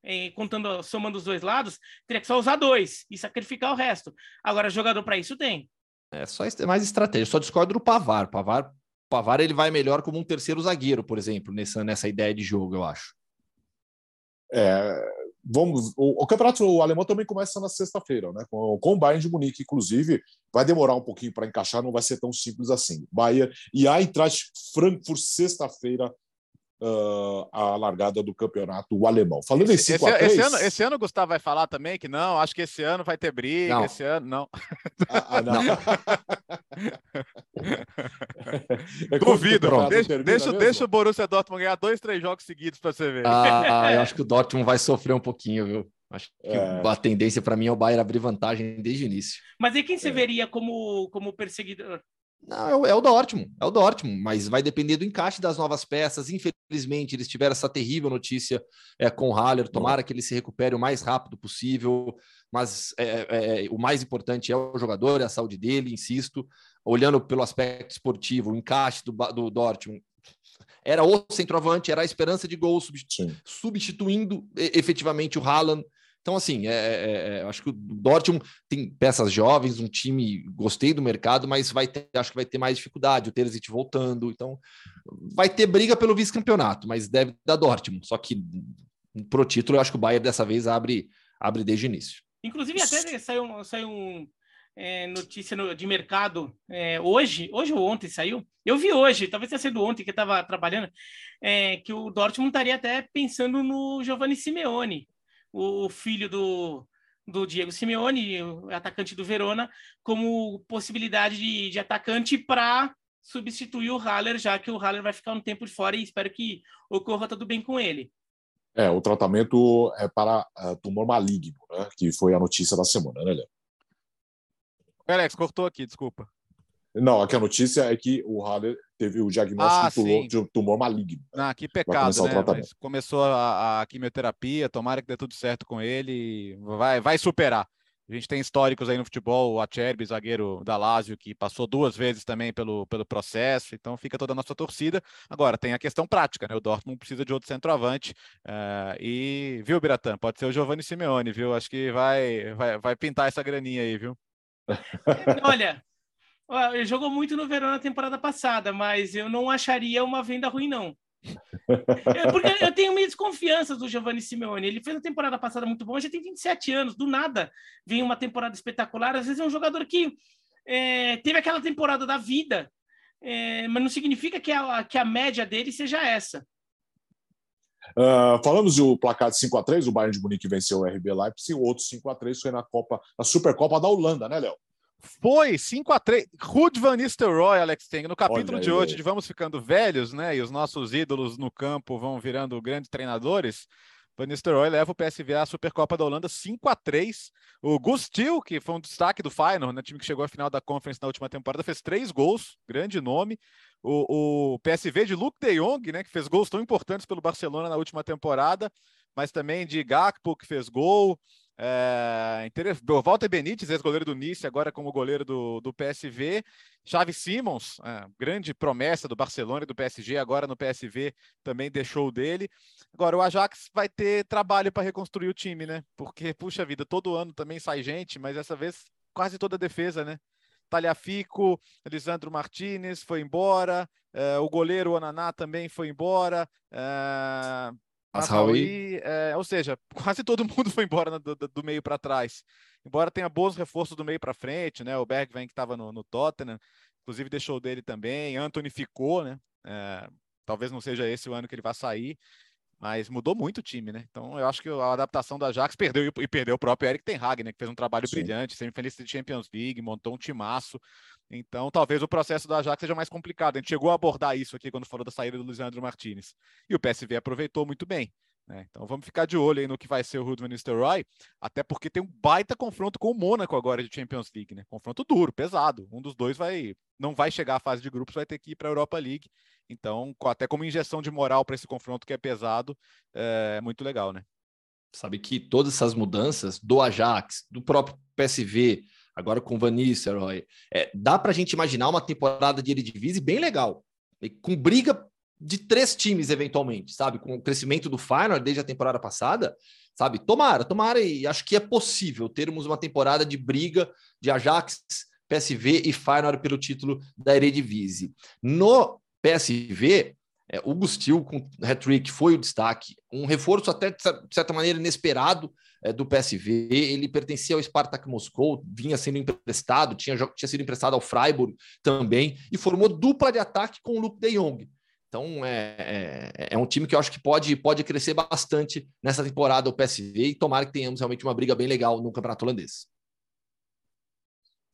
eh, contando, somando os dois lados, teria que só usar dois e sacrificar o resto. Agora, jogador para isso tem. É só mais estratégia. Só discordo do Pavar. Pavar, Pavar ele vai melhor como um terceiro zagueiro, por exemplo, nessa, nessa ideia de jogo, eu acho. É, vamos, o, o campeonato alemão também começa na sexta-feira, né? Com, com o Bayern de Munique, inclusive, vai demorar um pouquinho para encaixar, não vai ser tão simples assim. Bayern e a Eintracht Frankfurt sexta-feira ah, a largada do campeonato alemão. Falando em Esse, 5 a 3, esse ano, esse ano o Gustavo vai falar também que não, acho que esse ano vai ter briga, Não. esse ano não. Ah, ah, não. É Duvido. Deixa, deixa, deixa o Borussia Dortmund ganhar dois, três jogos seguidos para você ver. Ah, eu acho que o Dortmund vai sofrer um pouquinho, viu? Acho que É. a tendência para mim é o Bayern abrir vantagem desde o início. Mas aí quem você É. veria como, como perseguidor? Não, é o, é o Dortmund, é o Dortmund, mas vai depender do encaixe das novas peças. Infelizmente, eles tiveram essa terrível notícia é, com o Haller. Tomara que ele se recupere o mais rápido possível. Mas é, é, o mais importante é o jogador, é a saúde dele, insisto. Olhando pelo aspecto esportivo, o encaixe do, do Dortmund era o centroavante, era a esperança de gol, substitu- Sim. substituindo efetivamente o Haaland. Então, assim, é, é, é, acho que o Dortmund tem peças jovens, um time, gostei do mercado, mas vai ter, acho que vai ter mais dificuldade, o Terzic voltando, então vai ter briga pelo vice-campeonato, mas deve dar Dortmund, só que pro título eu acho que o Bayern dessa vez abre, abre desde o início. Inclusive, até saiu, saiu um, é, notícia no- de mercado é, hoje, hoje ou ontem saiu. Eu vi hoje, talvez tenha sido ontem que eu estava trabalhando, é, que o Dortmund estaria até pensando no Giovanni Simeone, o filho do, do Diego Simeone, o atacante do Verona, como possibilidade de, de atacante para substituir o Haller, já que o Haller vai ficar um tempo de fora e espero que ocorra tudo bem com ele. É, o tratamento é para ah, tumor maligno, né? Que foi a notícia da semana, né, Léo? Alex, cortou aqui, desculpa. Não, aqui a notícia é que o Haller teve o diagnóstico Ah, de tumor- de um tumor maligno. Ah, que pecado, né? começou a, a quimioterapia, tomara que dê tudo certo com ele, e vai, vai superar. A gente tem históricos aí no futebol, o Acerbi, zagueiro da Lazio, que passou duas vezes também pelo, pelo processo, então fica toda a nossa torcida. Agora, tem a questão prática, né? O Dortmund precisa de outro centroavante, eh, e, viu, Biratã? Pode ser o Giovanni Simeone, viu? Acho que vai, vai, vai pintar essa graninha aí, viu? Olha, ele jogou muito no Verão na temporada passada, mas eu não acharia uma venda ruim, não. É porque eu tenho meio desconfiança do Giovanni Simeone. Ele fez a temporada passada muito bom, já tem 27 anos, do nada vem uma temporada espetacular. Às vezes é um jogador que é, teve aquela temporada da vida, é, mas não significa que a, que a média dele seja essa. Ah, falamos do placar de 5 a 3 o Bayern de Munique venceu o RB Leipzig, o outro 5 a 3 foi na Copa, na Supercopa da Holanda, né, Léo? Foi 5 a 3 Ruud van Nistelrooy, Alex Teng. No capítulo de hoje de Vamos Ficando Velhos, né? E os nossos ídolos no campo vão virando grandes treinadores. Van Nistelrooy leva o PSV à Supercopa da Holanda 5 a 3 O Gustil, que foi um destaque do Feyenoord, né, time que chegou à final da Conference na última temporada, fez três gols, grande nome. O, o PSV de Luke de Jong, né, que fez gols tão importantes pelo Barcelona na última temporada, mas também de Gakpo, que fez gol. É, Walter Benítez, ex-goleiro do Nice, agora como goleiro do, do PSV. Xavi Simons, é, grande promessa do Barcelona e do PSG, agora no PSV também deixou dele. Agora, o Ajax vai ter trabalho para reconstruir o time, né? Porque, puxa vida, todo ano também sai gente, mas dessa vez quase toda a defesa, né? Talhafico, Lisandro Martinez foi embora, é, o goleiro Onaná também foi embora. É, Masraoui, é, ou seja, quase todo mundo foi embora do, do meio para trás. Embora tenha bons reforços do meio para frente, né? O Bergwijn que estava no, no, Tottenham, inclusive deixou dele também. Anthony ficou, né? É, talvez não seja esse o ano que ele vai sair, mas mudou muito o time, né? Então eu acho que a adaptação da Ajax perdeu e perdeu o próprio Eric Ten Hag, né? Que fez um trabalho Sim. brilhante, semifinalista de Champions League, montou um timaço. Então talvez o processo da Ajax seja mais complicado. A gente chegou a abordar isso aqui quando falou da saída do Lisandro Martinez. E o PSV aproveitou muito bem. Né? Então vamos ficar de olho aí no que vai ser o Rudman Nistelrooy, até porque tem um baita confronto com o Mônaco agora de Champions League, né? Confronto duro, pesado. Um dos dois vai não vai chegar à fase de grupos, vai ter que ir para a Europa League. Então, até como injeção de moral para esse confronto que é pesado, é muito legal, né? Sabe que todas essas mudanças do Ajax, do próprio PSV, agora com o Van Nistelrooy, é, dá para a gente imaginar uma temporada de Eredivisie bem legal, com briga de três times eventualmente, sabe? Com o crescimento do Feyenoord desde a temporada passada, sabe? Tomara, tomara e acho que é possível termos uma temporada de briga de Ajax, PSV e Feyenoord pelo título da Eredivisie. No PSV, é, o Gustil com hat-trick foi o destaque, um reforço até de certa maneira inesperado é, do PSV. Ele pertencia ao Spartak Moscou, vinha sendo emprestado, tinha, tinha sido emprestado ao Freiburg também e formou dupla de ataque com o Luke de Jong. Então é, é, é, um time que eu acho que pode, pode crescer bastante nessa temporada o PSV e tomara que tenhamos realmente uma briga bem legal no campeonato holandês.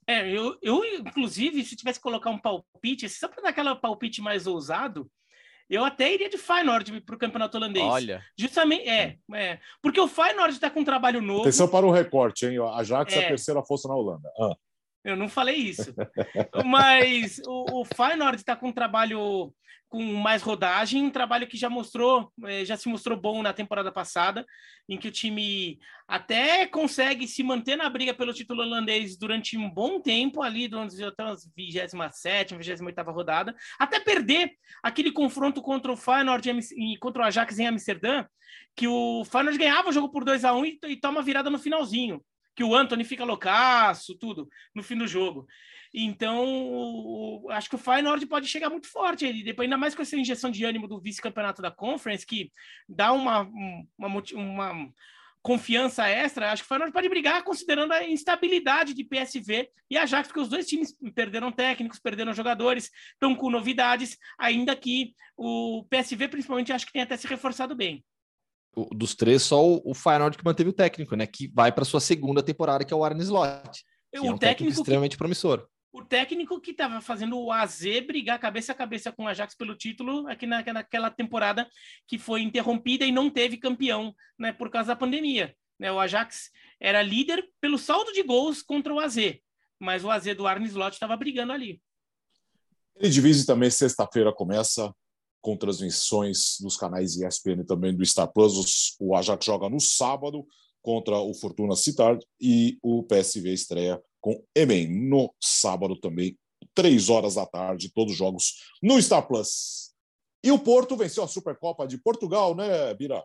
É, eu, eu inclusive, se tivesse que colocar um palpite, só para dar aquela palpite mais ousado, eu até iria de Feyenoord para o campeonato holandês. Olha. Justamente, é, é. Porque o Feyenoord está com um trabalho novo. Atenção para o recorte, hein? A Ajax é a é. terceira força na Holanda. Ah. Eu não falei isso. Mas o, o Feyenoord está com um trabalho com mais rodagem, um trabalho que já mostrou, eh, já se mostrou bom na temporada passada, em que o time até consegue se manter na briga pelo título holandês durante um bom tempo, ali até as 27, 28 rodada, até perder aquele confronto contra o Feyenoord e contra o Ajax em Amsterdã, que o Feyenoord ganhava o jogo por 2 a 1 e, e toma virada no finalzinho que o Anthony fica loucaço, tudo, no fim do jogo. Então, acho que o Feyenoord pode chegar muito forte, ele, depois, ainda mais com essa injeção de ânimo do vice-campeonato da Conference, que dá uma, uma, uma confiança extra, acho que o Feyenoord pode brigar considerando a instabilidade de PSV e Ajax, porque os dois times perderam técnicos, perderam jogadores, estão com novidades, ainda que o PSV, principalmente, acho que tem até se reforçado bem dos três, só o, o Feyenoord que manteve o técnico, né? Que vai para sua segunda temporada, que é o Arne Slot. o é um técnico, técnico extremamente que, promissor. O técnico que estava fazendo o AZ brigar cabeça a cabeça com o Ajax pelo título aqui na, naquela temporada que foi interrompida e não teve campeão, né? Por causa da pandemia. Né? O Ajax era líder pelo saldo de gols contra o AZ, mas o AZ do Arne Slot estava brigando ali. Ele divide também sexta-feira começa com transmissões nos canais ESPN também do Star Plus. O Ajax joga no sábado contra o Fortuna Citar e o PSV estreia com Emen no sábado também, três horas da tarde, todos os jogos no Star Plus. E o Porto venceu a Supercopa de Portugal, né, Bira?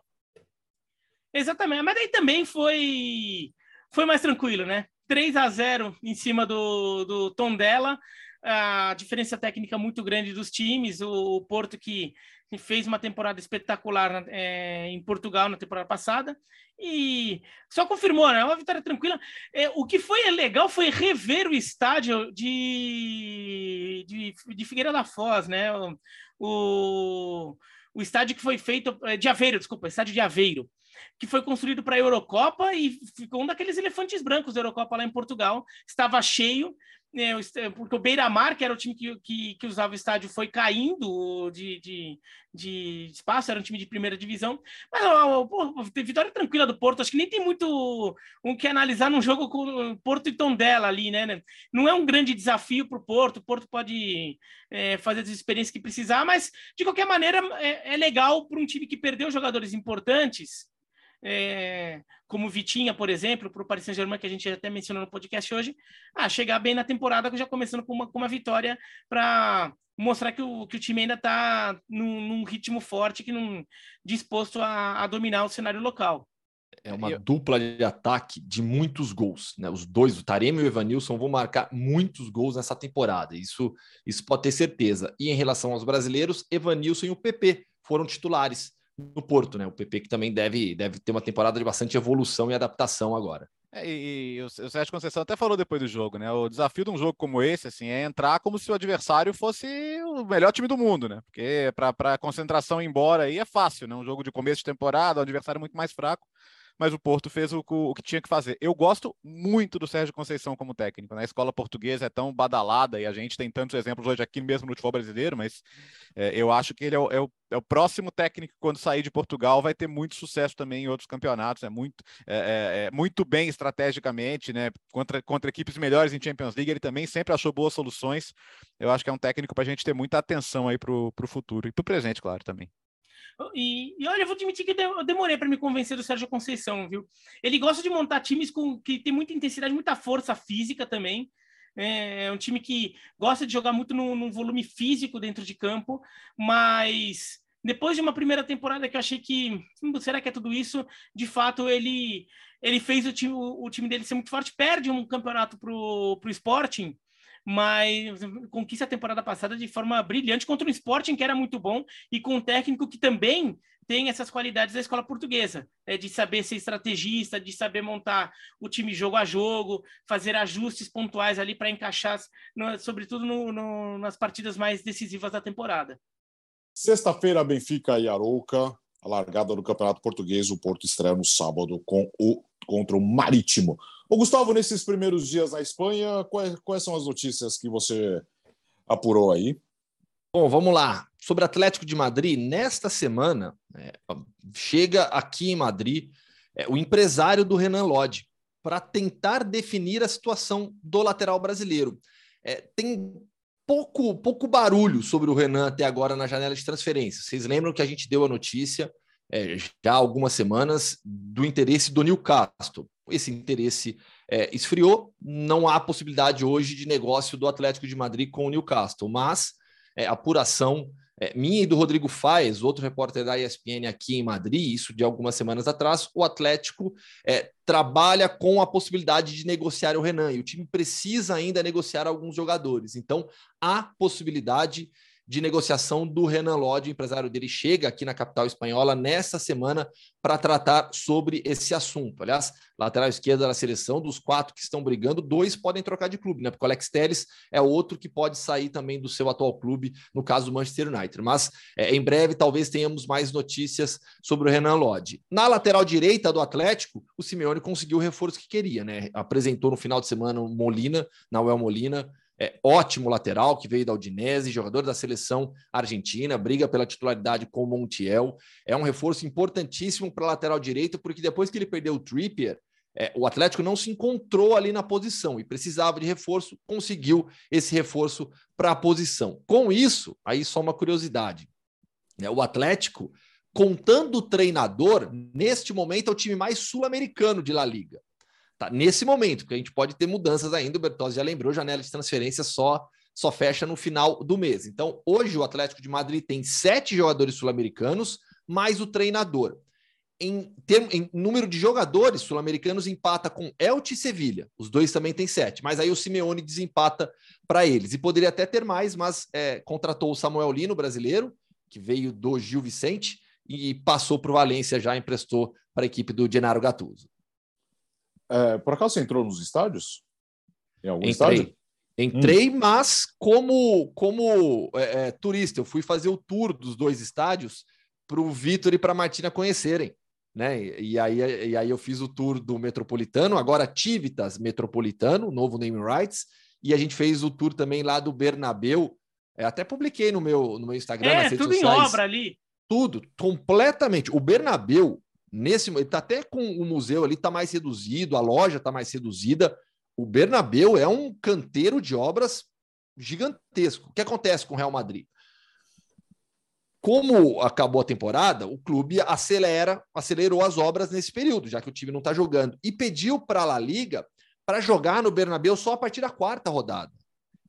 Exatamente, mas aí também foi foi mais tranquilo, né? 3 a 0 em cima do, do Tondela a diferença técnica muito grande dos times. O, Porto que fez uma temporada espetacular é, em Portugal na temporada passada e só confirmou, né? Uma vitória tranquila. É, o que foi legal foi rever o estádio de, de, de Figueira da Foz, né? O, o, o estádio que foi feito é, de Aveiro, desculpa, estádio de Aveiro que foi construído para a Eurocopa e ficou um daqueles elefantes brancos da Eurocopa lá em Portugal. Estava cheio né, porque o Beira-Mar, que era o time que, que, que, usava o estádio, foi caindo de, de, de, espaço, era um time de primeira divisão. Mas pô, vitória tranquila do Porto, acho que nem tem muito o que analisar num jogo com Porto e Tondela ali, né? Não é um grande desafio para o Porto, o Porto pode é, fazer as experiências que precisar, mas de qualquer maneira é, é legal para um time que perdeu jogadores importantes é, como Vitinha, por exemplo, para o Paris Saint-Germain, que a gente até mencionou no podcast hoje, a chegar bem na temporada, já começando com uma, com uma vitória para mostrar que o, que o time ainda está num, num, ritmo forte, que não disposto a, a dominar o cenário local. É uma eu... dupla de ataque de muitos gols. Né? Os dois, o Taremi e o Evanilson, vão marcar muitos gols nessa temporada. Isso, isso pode ter certeza. E em relação aos brasileiros, Evanilson e o PP foram titulares no Porto, né? O PP que também deve, deve ter uma temporada de bastante evolução e adaptação agora. É, e, e o, o Sérgio Conceição até falou depois do jogo, né? O desafio de um jogo como esse, assim, é entrar como se o adversário fosse o melhor time do mundo, né? Porque para a concentração ir embora aí é fácil, né? Um jogo de começo de temporada, o adversário muito mais fraco mas o Porto fez o, o, que tinha que fazer. Eu gosto muito do Sérgio Conceição como técnico. Né? A escola portuguesa é tão badalada e a gente tem tantos exemplos hoje aqui mesmo no futebol brasileiro, mas é, eu acho que ele é o, é, o, é o, próximo técnico quando sair de Portugal vai ter muito sucesso também em outros campeonatos. É muito, é, é, é muito bem estrategicamente, né? Contra, contra equipes melhores em Champions League, ele também sempre achou boas soluções. Eu acho que é um técnico para a gente ter muita atenção aí para o futuro e para o presente, claro, também. E, e olha, eu vou admitir que eu demorei para me convencer do Sérgio Conceição, viu? Ele gosta de montar times com que tem muita intensidade, muita força física também. É, é um time que gosta de jogar muito num volume físico dentro de campo, mas depois de uma primeira temporada que eu achei que hum, será que é tudo isso? De fato, ele ele fez o time, o, o time dele ser muito forte, perde um campeonato pro, pro Sporting mas conquista a temporada passada de forma brilhante contra um Sporting que era muito bom e com um técnico que também tem essas qualidades da escola portuguesa, né, de saber ser estrategista, de saber montar o time jogo a jogo, fazer ajustes pontuais ali para encaixar, no, sobretudo no, no, nas partidas mais decisivas da temporada. Sexta-feira, Benfica e Arouca, a largada do Campeonato Português, o Porto estreia no sábado com o, contra o Marítimo. Ô, Gustavo, nesses primeiros dias na Espanha, quais, quais são as notícias que você apurou aí? Bom, vamos lá. Sobre Atlético de Madrid, nesta semana, é, chega aqui em Madrid é, o empresário do Renan Lodge para tentar definir a situação do lateral brasileiro. É, tem pouco, pouco barulho sobre o Renan até agora na janela de transferência. Vocês lembram que a gente deu a notícia é, já algumas semanas do interesse do Newcastle esse interesse é, esfriou. Não há possibilidade hoje de negócio do Atlético de Madrid com o Newcastle, mas é, apuração é, minha e do Rodrigo Faes, outro repórter da ESPN aqui em Madrid, isso de algumas semanas atrás, o Atlético é, trabalha com a possibilidade de negociar o Renan e o time precisa ainda negociar alguns jogadores. Então, há possibilidade de negociação do Renan Lodge, empresário dele, chega aqui na capital espanhola nesta semana para tratar sobre esse assunto. Aliás, lateral esquerda da seleção, dos quatro que estão brigando, dois podem trocar de clube, né? Porque o Alex Telles é outro que pode sair também do seu atual clube, no caso do Manchester United. Mas é, em breve talvez tenhamos mais notícias sobre o Renan Lodge. Na lateral direita do Atlético, o Simeone conseguiu o reforço que queria, né? Apresentou no final de semana o Molina, Nauel Molina, é, ótimo lateral que veio da Udinese, jogador da seleção argentina, briga pela titularidade com o Montiel. É um reforço importantíssimo para lateral direito, porque depois que ele perdeu o Trippier, é, o Atlético não se encontrou ali na posição e precisava de reforço, conseguiu esse reforço para a posição. Com isso, aí só uma curiosidade: né, o Atlético, contando o treinador, neste momento é o time mais sul-americano de La Liga. Tá? Nesse momento, porque a gente pode ter mudanças ainda, o Bertozzi já lembrou, janela de transferência só só fecha no final do mês. Então, hoje o Atlético de Madrid tem sete jogadores sul-americanos, mais o treinador. Em, termo, em número de jogadores sul-americanos, empata com Elche e Sevilha. Os dois também têm sete, mas aí o Simeone desempata para eles. E poderia até ter mais, mas é, contratou o Samuel Lino, brasileiro, que veio do Gil Vicente, e passou para o Valência já, emprestou para a equipe do Genaro Gattuso. É, por acaso você entrou nos estádios? Em algum Entrei. estádio? Entrei, hum. mas como, como é, é, turista, eu fui fazer o tour dos dois estádios para o Vitor e para a Martina conhecerem. Né? E, aí, e aí eu fiz o tour do Metropolitano, agora Tivitas Metropolitano, novo name rights, e a gente fez o tour também lá do Bernabeu. É, até publiquei no meu, no meu Instagram, é, nas redes tudo sociais. em obra ali. Tudo, completamente. O Bernabeu, nesse ele tá até com o museu ali, tá mais reduzido, a loja tá mais reduzida. O Bernabeu é um canteiro de obras gigantesco. O que acontece com o Real Madrid? Como acabou a temporada, o clube acelera, acelerou as obras nesse período, já que o time não está jogando, e pediu para a La Liga para jogar no Bernabéu só a partir da quarta rodada.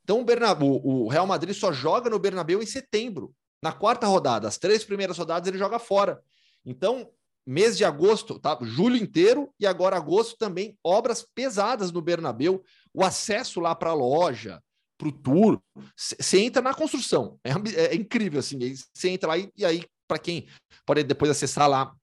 Então o, Bernabéu, o Real Madrid só joga no Bernabéu em setembro, na quarta rodada. As três primeiras rodadas ele joga fora. Então, mês de agosto, tá? Julho inteiro e agora agosto também obras pesadas no Bernabéu, o acesso lá para a loja, para o tour, você entra na construção. É, é, incrível, assim. Você entra lá e, e aí, para quem pode depois acessar lá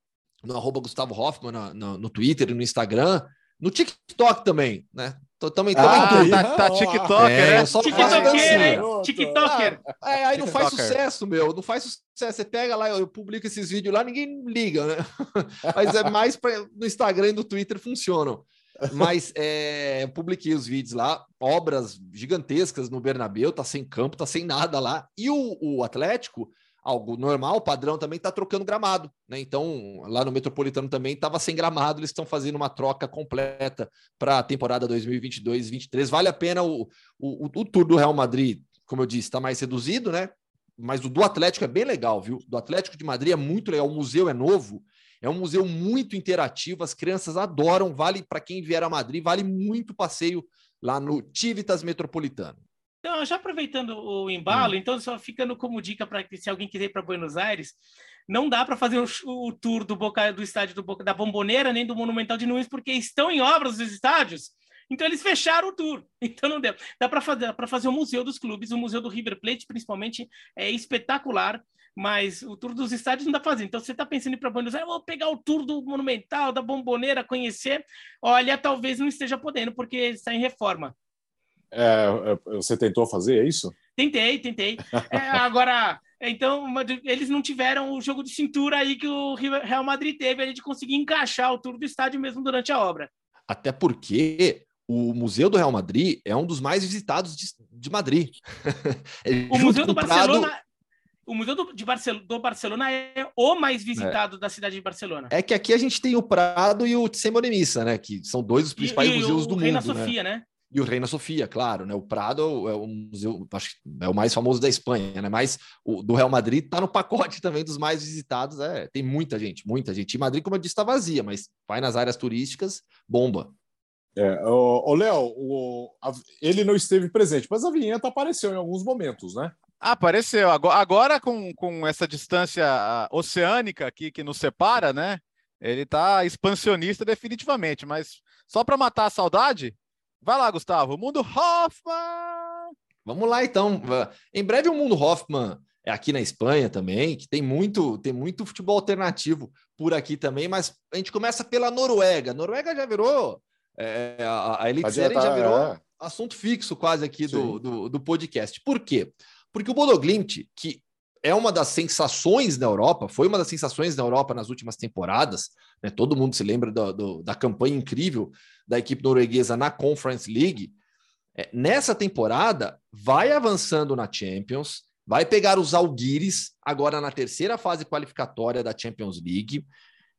no arroba Gustavo Hoffman, no, no, no Twitter no Instagram, no TikTok também, né? Também, ah, também tá, tá, tá TikTok, é, né? Só TikToker, TikToker. Ah, é, aí não faz sucesso, meu. Não faz sucesso. Você pega lá, eu publico esses vídeos lá, ninguém liga, né? Mas é mais pra, no Instagram e no Twitter funcionam. Mas é, publiquei os vídeos lá, obras gigantescas no Bernabéu, tá sem campo, tá sem nada lá. E o, o Atlético, algo normal, padrão também tá trocando gramado, né? Então, lá no Metropolitano também estava sem gramado, eles estão fazendo uma troca completa para a temporada 2022-23. Vale a pena o, o, o tour do Real Madrid, como eu disse, está mais reduzido, né? Mas o do Atlético é bem legal, viu? Do Atlético de Madrid é muito legal, o museu é novo, é um museu muito interativo, as crianças adoram, vale para quem vier a Madrid, vale muito passeio lá no Tivitas Metropolitano. Então, já aproveitando o embalo, hum. então só ficando como dica para que se alguém quiser ir para Buenos Aires, não dá para fazer o, o, tour do Boca do estádio do Boca da Bomboneira nem do Monumental de Nunes porque estão em obras os estádios. Então eles fecharam o tour. Então não deu. Dá para fazer para fazer o museu dos clubes, o museu do River Plate principalmente é espetacular mas o tour dos estádios não dá pra fazer. Então, você está pensando em ir para Buenos Aires, vou pegar o tour do Monumental, da Bomboneira, conhecer. Olha, talvez não esteja podendo, porque está em reforma. É, é você tentou fazer isso? Tentei, tentei. É, agora, então, eles não tiveram o jogo de cintura aí que o Real Madrid teve, ali de conseguir encaixar o tour do estádio mesmo durante a obra. Até porque o Museu do Real Madrid é um dos mais visitados de, de Madrid. o Museu do Barcelona Prado o Museu do, de Barcelona, do Barcelona é o mais visitado é. da cidade de Barcelona. É que aqui a gente tem o Prado e o Semoremissa, né? Que são dois dos principais e, e museus do Reina mundo. Reina Sofia, né? né? E o Reina Sofia, claro, né? O Prado é o museu, acho que é o mais famoso da Espanha, né? Mas o do Real Madrid tá no pacote também dos mais visitados. É, tem muita gente, muita gente. E Madrid, como eu disse, está vazia, mas vai nas áreas turísticas, bomba. É, o Léo, ele não esteve presente, mas a vinheta apareceu em alguns momentos, né? Apareceu. Agora, agora com, com essa distância oceânica aqui que nos separa, né? Ele tá expansionista definitivamente, mas só para matar a saudade, vai lá, Gustavo. Mundo Hoffman! Vamos lá, então. Em breve o Mundo Hoffman é aqui na Espanha também, que tem muito, tem muito futebol alternativo por aqui também, mas a gente começa pela Noruega. A Noruega já virou é, a, a Elite já, tá, já virou é. assunto fixo quase aqui do, do, do podcast. Por quê? Porque o Bodoglimt, que é uma das sensações na Europa, foi uma das sensações na Europa nas últimas temporadas, né? todo mundo se lembra do, do, da campanha incrível da equipe norueguesa na Conference League. É, nessa temporada, vai avançando na Champions, vai pegar os Alguires agora na terceira fase qualificatória da Champions League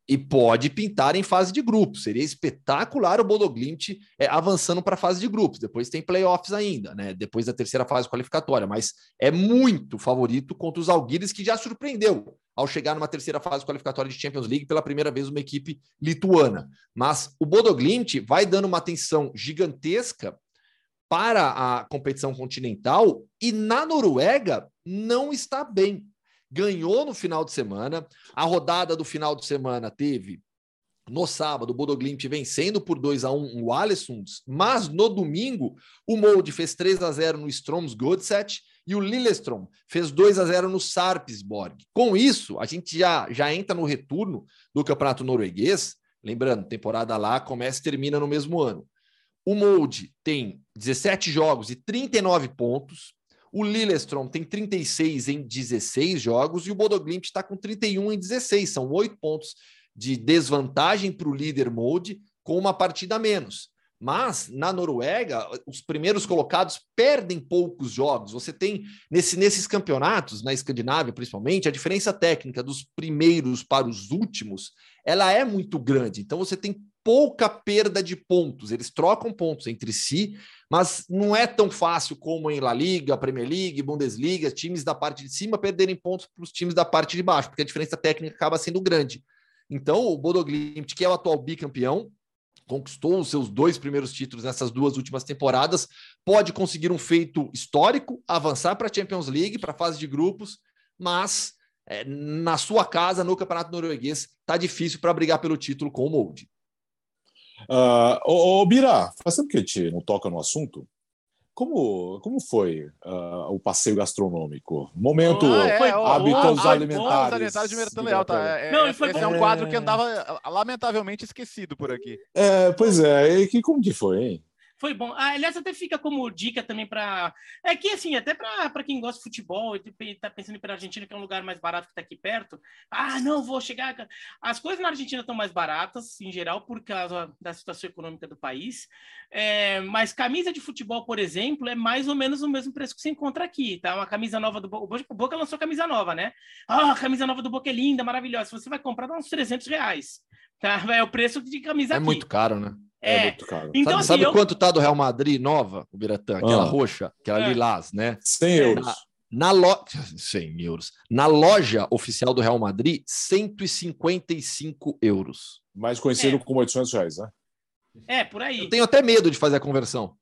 e pode pintar em fase de grupos. Seria espetacular o Bodoglint é, avançando para a fase de grupos. Depois tem playoffs ainda, né? Depois da terceira fase qualificatória, mas é muito favorito contra os Alguires, que já surpreendeu ao chegar numa terceira fase qualificatória de Champions League pela primeira vez uma equipe lituana. Mas o Bodoglint vai dando uma atenção gigantesca para a competição continental e na Noruega não está bem ganhou no final de semana. A rodada do final de semana teve no sábado, o Bodoglimt vencendo por 2 a 1 o Alessund, mas no domingo o Molde fez 3 a 0 no Stroms Godset e o Lillestrøm fez 2 a 0 no Sarpsborg. Com isso, a gente já, já entra no retorno do Campeonato Norueguês. Lembrando, temporada lá começa e termina no mesmo ano. O Molde tem 17 jogos e 39 pontos. O Lillestrøm tem 36 em 16 jogos e o Bodoglimt está com 31 em 16. São oito pontos de desvantagem para o líder Molde com uma partida a menos. Mas na Noruega, os primeiros colocados perdem poucos jogos. Você tem nesse, nesses campeonatos, na Escandinávia principalmente, a diferença técnica dos primeiros para os últimos, ela é muito grande. Então você tem pouca perda de pontos. Eles trocam pontos entre si, mas não é tão fácil como em La Liga, Premier League, Bundesliga, times da parte de cima perderem pontos para os times da parte de baixo, porque a diferença técnica acaba sendo grande. Então, o Bodo Glimt, que é o atual bicampeão, conquistou os seus dois primeiros títulos nessas duas últimas temporadas, pode conseguir um feito histórico, avançar para a Champions League, para a fase de grupos, mas é, na sua casa, no Campeonato Norueguês, tá difícil para brigar pelo título com o Molde. Uh, ô, ô, Bira, faz tempo que a gente não toca no assunto. Como, como foi uh, o passeio gastronômico? Momento Ah, é, hábitos alimentares. alimentares de Bertão Leal, tá? É, Não, é, e foi esse é um quadro que andava lamentavelmente esquecido por aqui. É, pois é, e que, como que foi, hein? Foi bom. Ah, aliás, até fica como dica também para. É que, assim, até para quem gosta de futebol e tá pensando em ir para a Argentina, que é um lugar mais barato que está aqui perto. Ah, não, vou chegar. As coisas na Argentina estão mais baratas, em geral, por causa da situação econômica do país. É, mas camisa de futebol, por exemplo, é mais ou menos o mesmo preço que você encontra aqui, tá? Uma camisa nova do Boca. O Boca lançou camisa nova, né? Ah, a camisa nova do Boca é linda, maravilhosa. Se você vai comprar, dá uns 300 reais. Tá? É o preço de camisa É aqui. muito caro, né? É, É. muito caro. Então, sabe assim, sabe eu- quanto tá do Real Madrid nova, o Biratã? Aquela Ah. roxa, aquela É. lilás, né? 100 euros. Na, na loja. 100 euros. Na loja oficial do Real Madrid, 155 euros. Mais conhecido É. como 800 reais, né? É, por aí. Eu tenho até medo de fazer a conversão.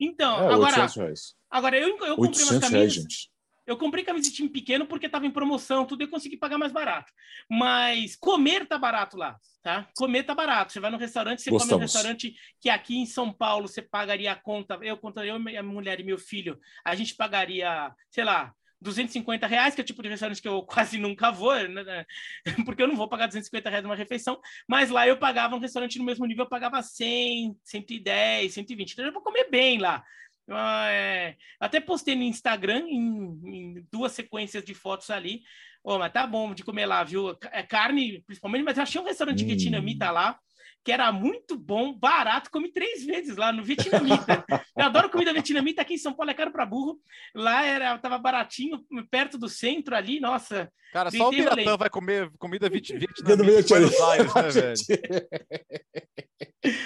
Então, É, agora, 800 reais. agora eu, eu comprei umas 800 reais, camisas. gente. Eu comprei camisa de time pequeno porque estava em promoção, tudo e eu consegui pagar mais barato. Mas comer tá barato lá, tá? Comer tá barato. Você vai no restaurante, você come no Gostamos. restaurante que aqui em São Paulo você pagaria a conta. Eu, conta eu, minha mulher e meu filho, a gente pagaria, sei lá, 250 reais, que é o tipo de restaurante que eu quase nunca vou, né? porque eu não vou pagar 250 reais numa refeição, mas lá eu pagava um restaurante no mesmo nível, eu pagava 100, 110, 120. Então eu vou comer bem lá. Ah, é, até postei no Instagram em, em duas sequências de fotos ali. Ô, mas tá bom de comer lá, viu? É carne, principalmente, mas eu achei um restaurante Hum. vietnamita lá que era muito bom, barato, comi três vezes lá no vietnamita. eu adoro comida vietnamita, aqui em São Paulo é caro para burro. Lá era tava baratinho, perto do centro ali, nossa. Cara, só o. Piratão vai comer comida vietnamita Buenos Aires, né, velho?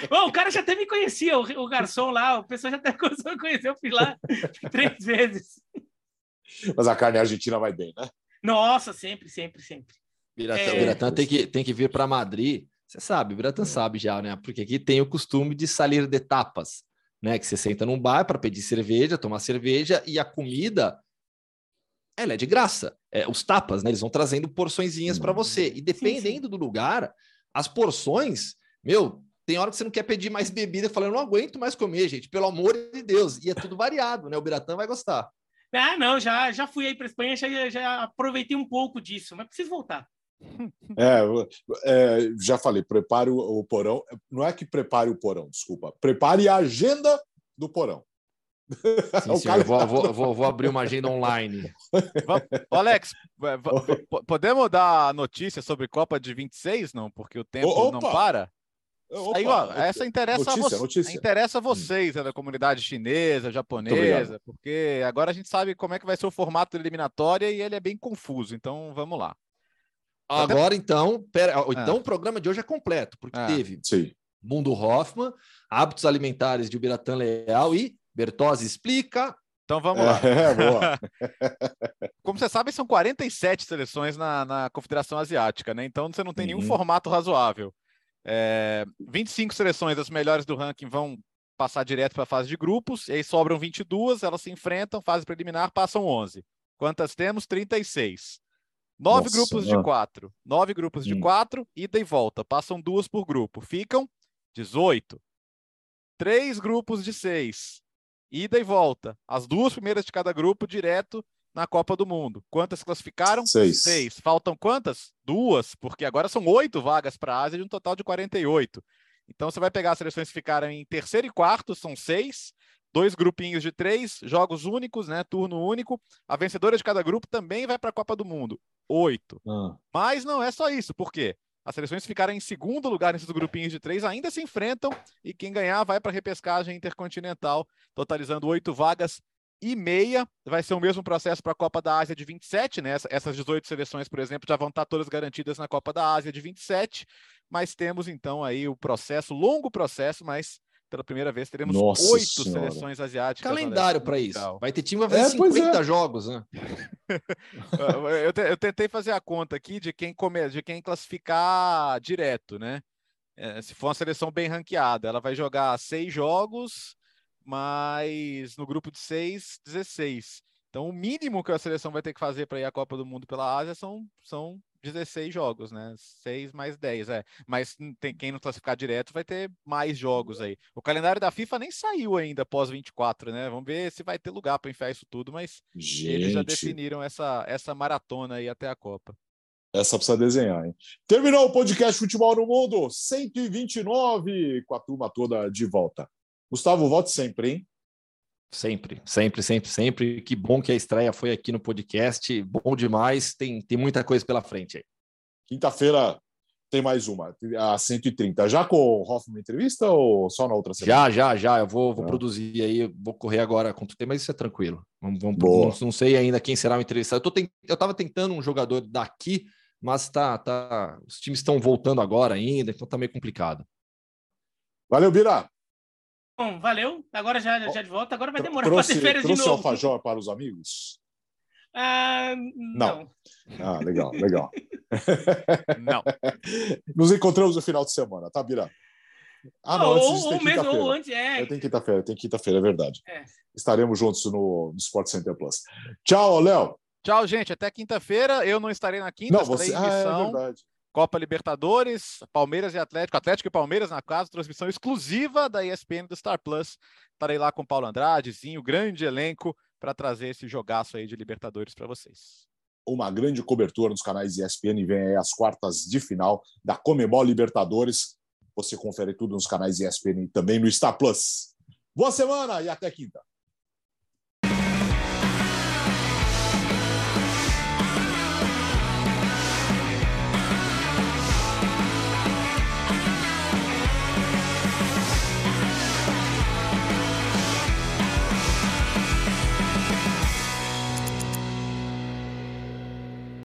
Ô, o cara já até me conhecia, o, o garçom lá, o pessoal já até começou a conhecer, eu fui lá três vezes. Mas a carne argentina vai bem, né? Nossa, sempre, sempre, sempre. Biratã, É. o Biratã tem que, tem que vir para Madrid. Você sabe, o Biratã sabe já, né? Porque aqui tem o costume de salir de tapas, né? Que você senta num bar para pedir cerveja, tomar cerveja e a comida ela é de graça. É, os tapas, né? Eles vão trazendo porçõezinhas para você. E dependendo do lugar, as porções, meu, tem hora que você não quer pedir mais bebida, falando, eu não aguento mais comer, gente, pelo amor de Deus. E é tudo variado, né? O Biratã vai gostar. Ah, não, já, já fui aí para Espanha, já, já aproveitei um pouco disso, mas preciso voltar. É, é, já falei, prepare o, o porão. Não é que prepare o porão, desculpa. Prepare a agenda do porão. Sim, senhor, vou, vou, vou, vou abrir uma agenda online. Ô, Alex, podemos dar notícia sobre Copa de 26, não? Porque o tempo Opa! não para. Opa, Aí, ó, essa interessa notícia, a vo- notícia. interessa a vocês, né, da comunidade chinesa, japonesa, porque agora a gente sabe como é que vai ser o formato da eliminatória e ele é bem confuso. Então, vamos lá. Agora, então, pera, então o programa de hoje é completo, porque Ah. teve Sim. Mundo Hoffman, hábitos alimentares de Ubiratã Leal e Bertozzi explica. Então, vamos lá. É, boa. Como você sabe, são 47 seleções na, na Confederação Asiática, né? Então você não tem nenhum Uhum. formato razoável. É, 25 seleções das melhores do ranking vão passar direto para a fase de grupos, e aí sobram 22, elas se enfrentam, fase preliminar, passam 11. Quantas temos? 36. Nove Nossa, grupos de ah. quatro. Nove grupos de Hum. quatro, ida e volta. Passam duas por grupo. Ficam 18. Três grupos de seis. Ida e volta. As duas primeiras de cada grupo direto na Copa do Mundo. Quantas classificaram? Seis. Seis. Faltam quantas? Duas, porque agora são oito vagas para a Ásia de um total de 48. Então você vai pegar as seleções que ficaram em terceiro e quarto, são seis, dois grupinhos de três, jogos únicos, né? Turno único. A vencedora de cada grupo também vai para a Copa do Mundo. Oito. Ah, Mas não é só isso, por quê? As seleções ficaram em segundo lugar nesses grupinhos de três, ainda se enfrentam e quem ganhar vai para a repescagem intercontinental, totalizando oito vagas e meia. Vai ser o mesmo processo para a Copa da Ásia de 27, né? Essas 18 seleções, por exemplo, já vão estar todas garantidas na Copa da Ásia de 27, mas temos então aí o processo, longo processo, mas pela primeira vez teremos oito seleções asiáticas. Calendário para isso. Vai ter time vai fazer é, 50 é. jogos, né? eu, te, eu, tentei fazer a conta aqui de quem come, de quem classificar direto, né? É, se for uma seleção bem ranqueada, ela vai jogar seis jogos, mas no grupo de seis, 16. Então, o mínimo que a seleção vai ter que fazer para ir à Copa do Mundo pela Ásia são, são 16 jogos, né? 6 mais 10, é. Mas tem quem não classificar direto vai ter mais jogos aí. O calendário da FIFA nem saiu ainda pós 24, né? Vamos ver se vai ter lugar para enfiar isso tudo, mas Gente. eles já definiram essa, essa maratona aí até a Copa. Essa precisa desenhar, hein? Terminou o podcast Futebol no Mundo 129, com a turma toda de volta. Gustavo, volte sempre, hein? Sempre, sempre, sempre, sempre. Que bom que a estreia foi aqui no podcast. Bom demais. Tem, tem muita coisa pela frente aí. Quinta-feira tem mais uma, a 130. Já com o Hoffman entrevista ou só na outra semana? Já, já, já. Eu vou, vou produzir aí, vou correr agora contra o tema, mas isso é tranquilo. Vamos, vamos não, não, sei ainda quem será o entrevistado. Eu, tent, eu tava tentando um jogador daqui, mas tá, tá, os times estão voltando agora ainda, então tá meio complicado. Valeu, Bira. Bom, valeu. Agora já, já de volta. Agora vai demorar para ter férias de novo. Trouxe alfajor para os amigos? Ah, não. não. Ah, legal, legal. não. Nos encontramos no final de semana, tá, Bira? Ah, não, antes ou, ou mesmo, ou antes, é. Eu tenho quinta-feira, tem quinta-feira, é verdade. É. Estaremos juntos no, no Sport Center Plus. Tchau, Léo. Tchau, gente. Até quinta-feira. Eu não estarei na quinta, não, você... Ah, é verdade. Copa Libertadores, Palmeiras e Atlético, Atlético e Palmeiras na casa, transmissão exclusiva da ESPN do Star Plus. Estarei lá com Paulo Andrade, Zinho, grande elenco para trazer esse jogaço aí de Libertadores para vocês. Uma grande cobertura nos canais ESPN, vem aí as quartas de final da Comebol Libertadores. Você confere tudo nos canais ESPN e também no Star Plus. Boa semana e até quinta.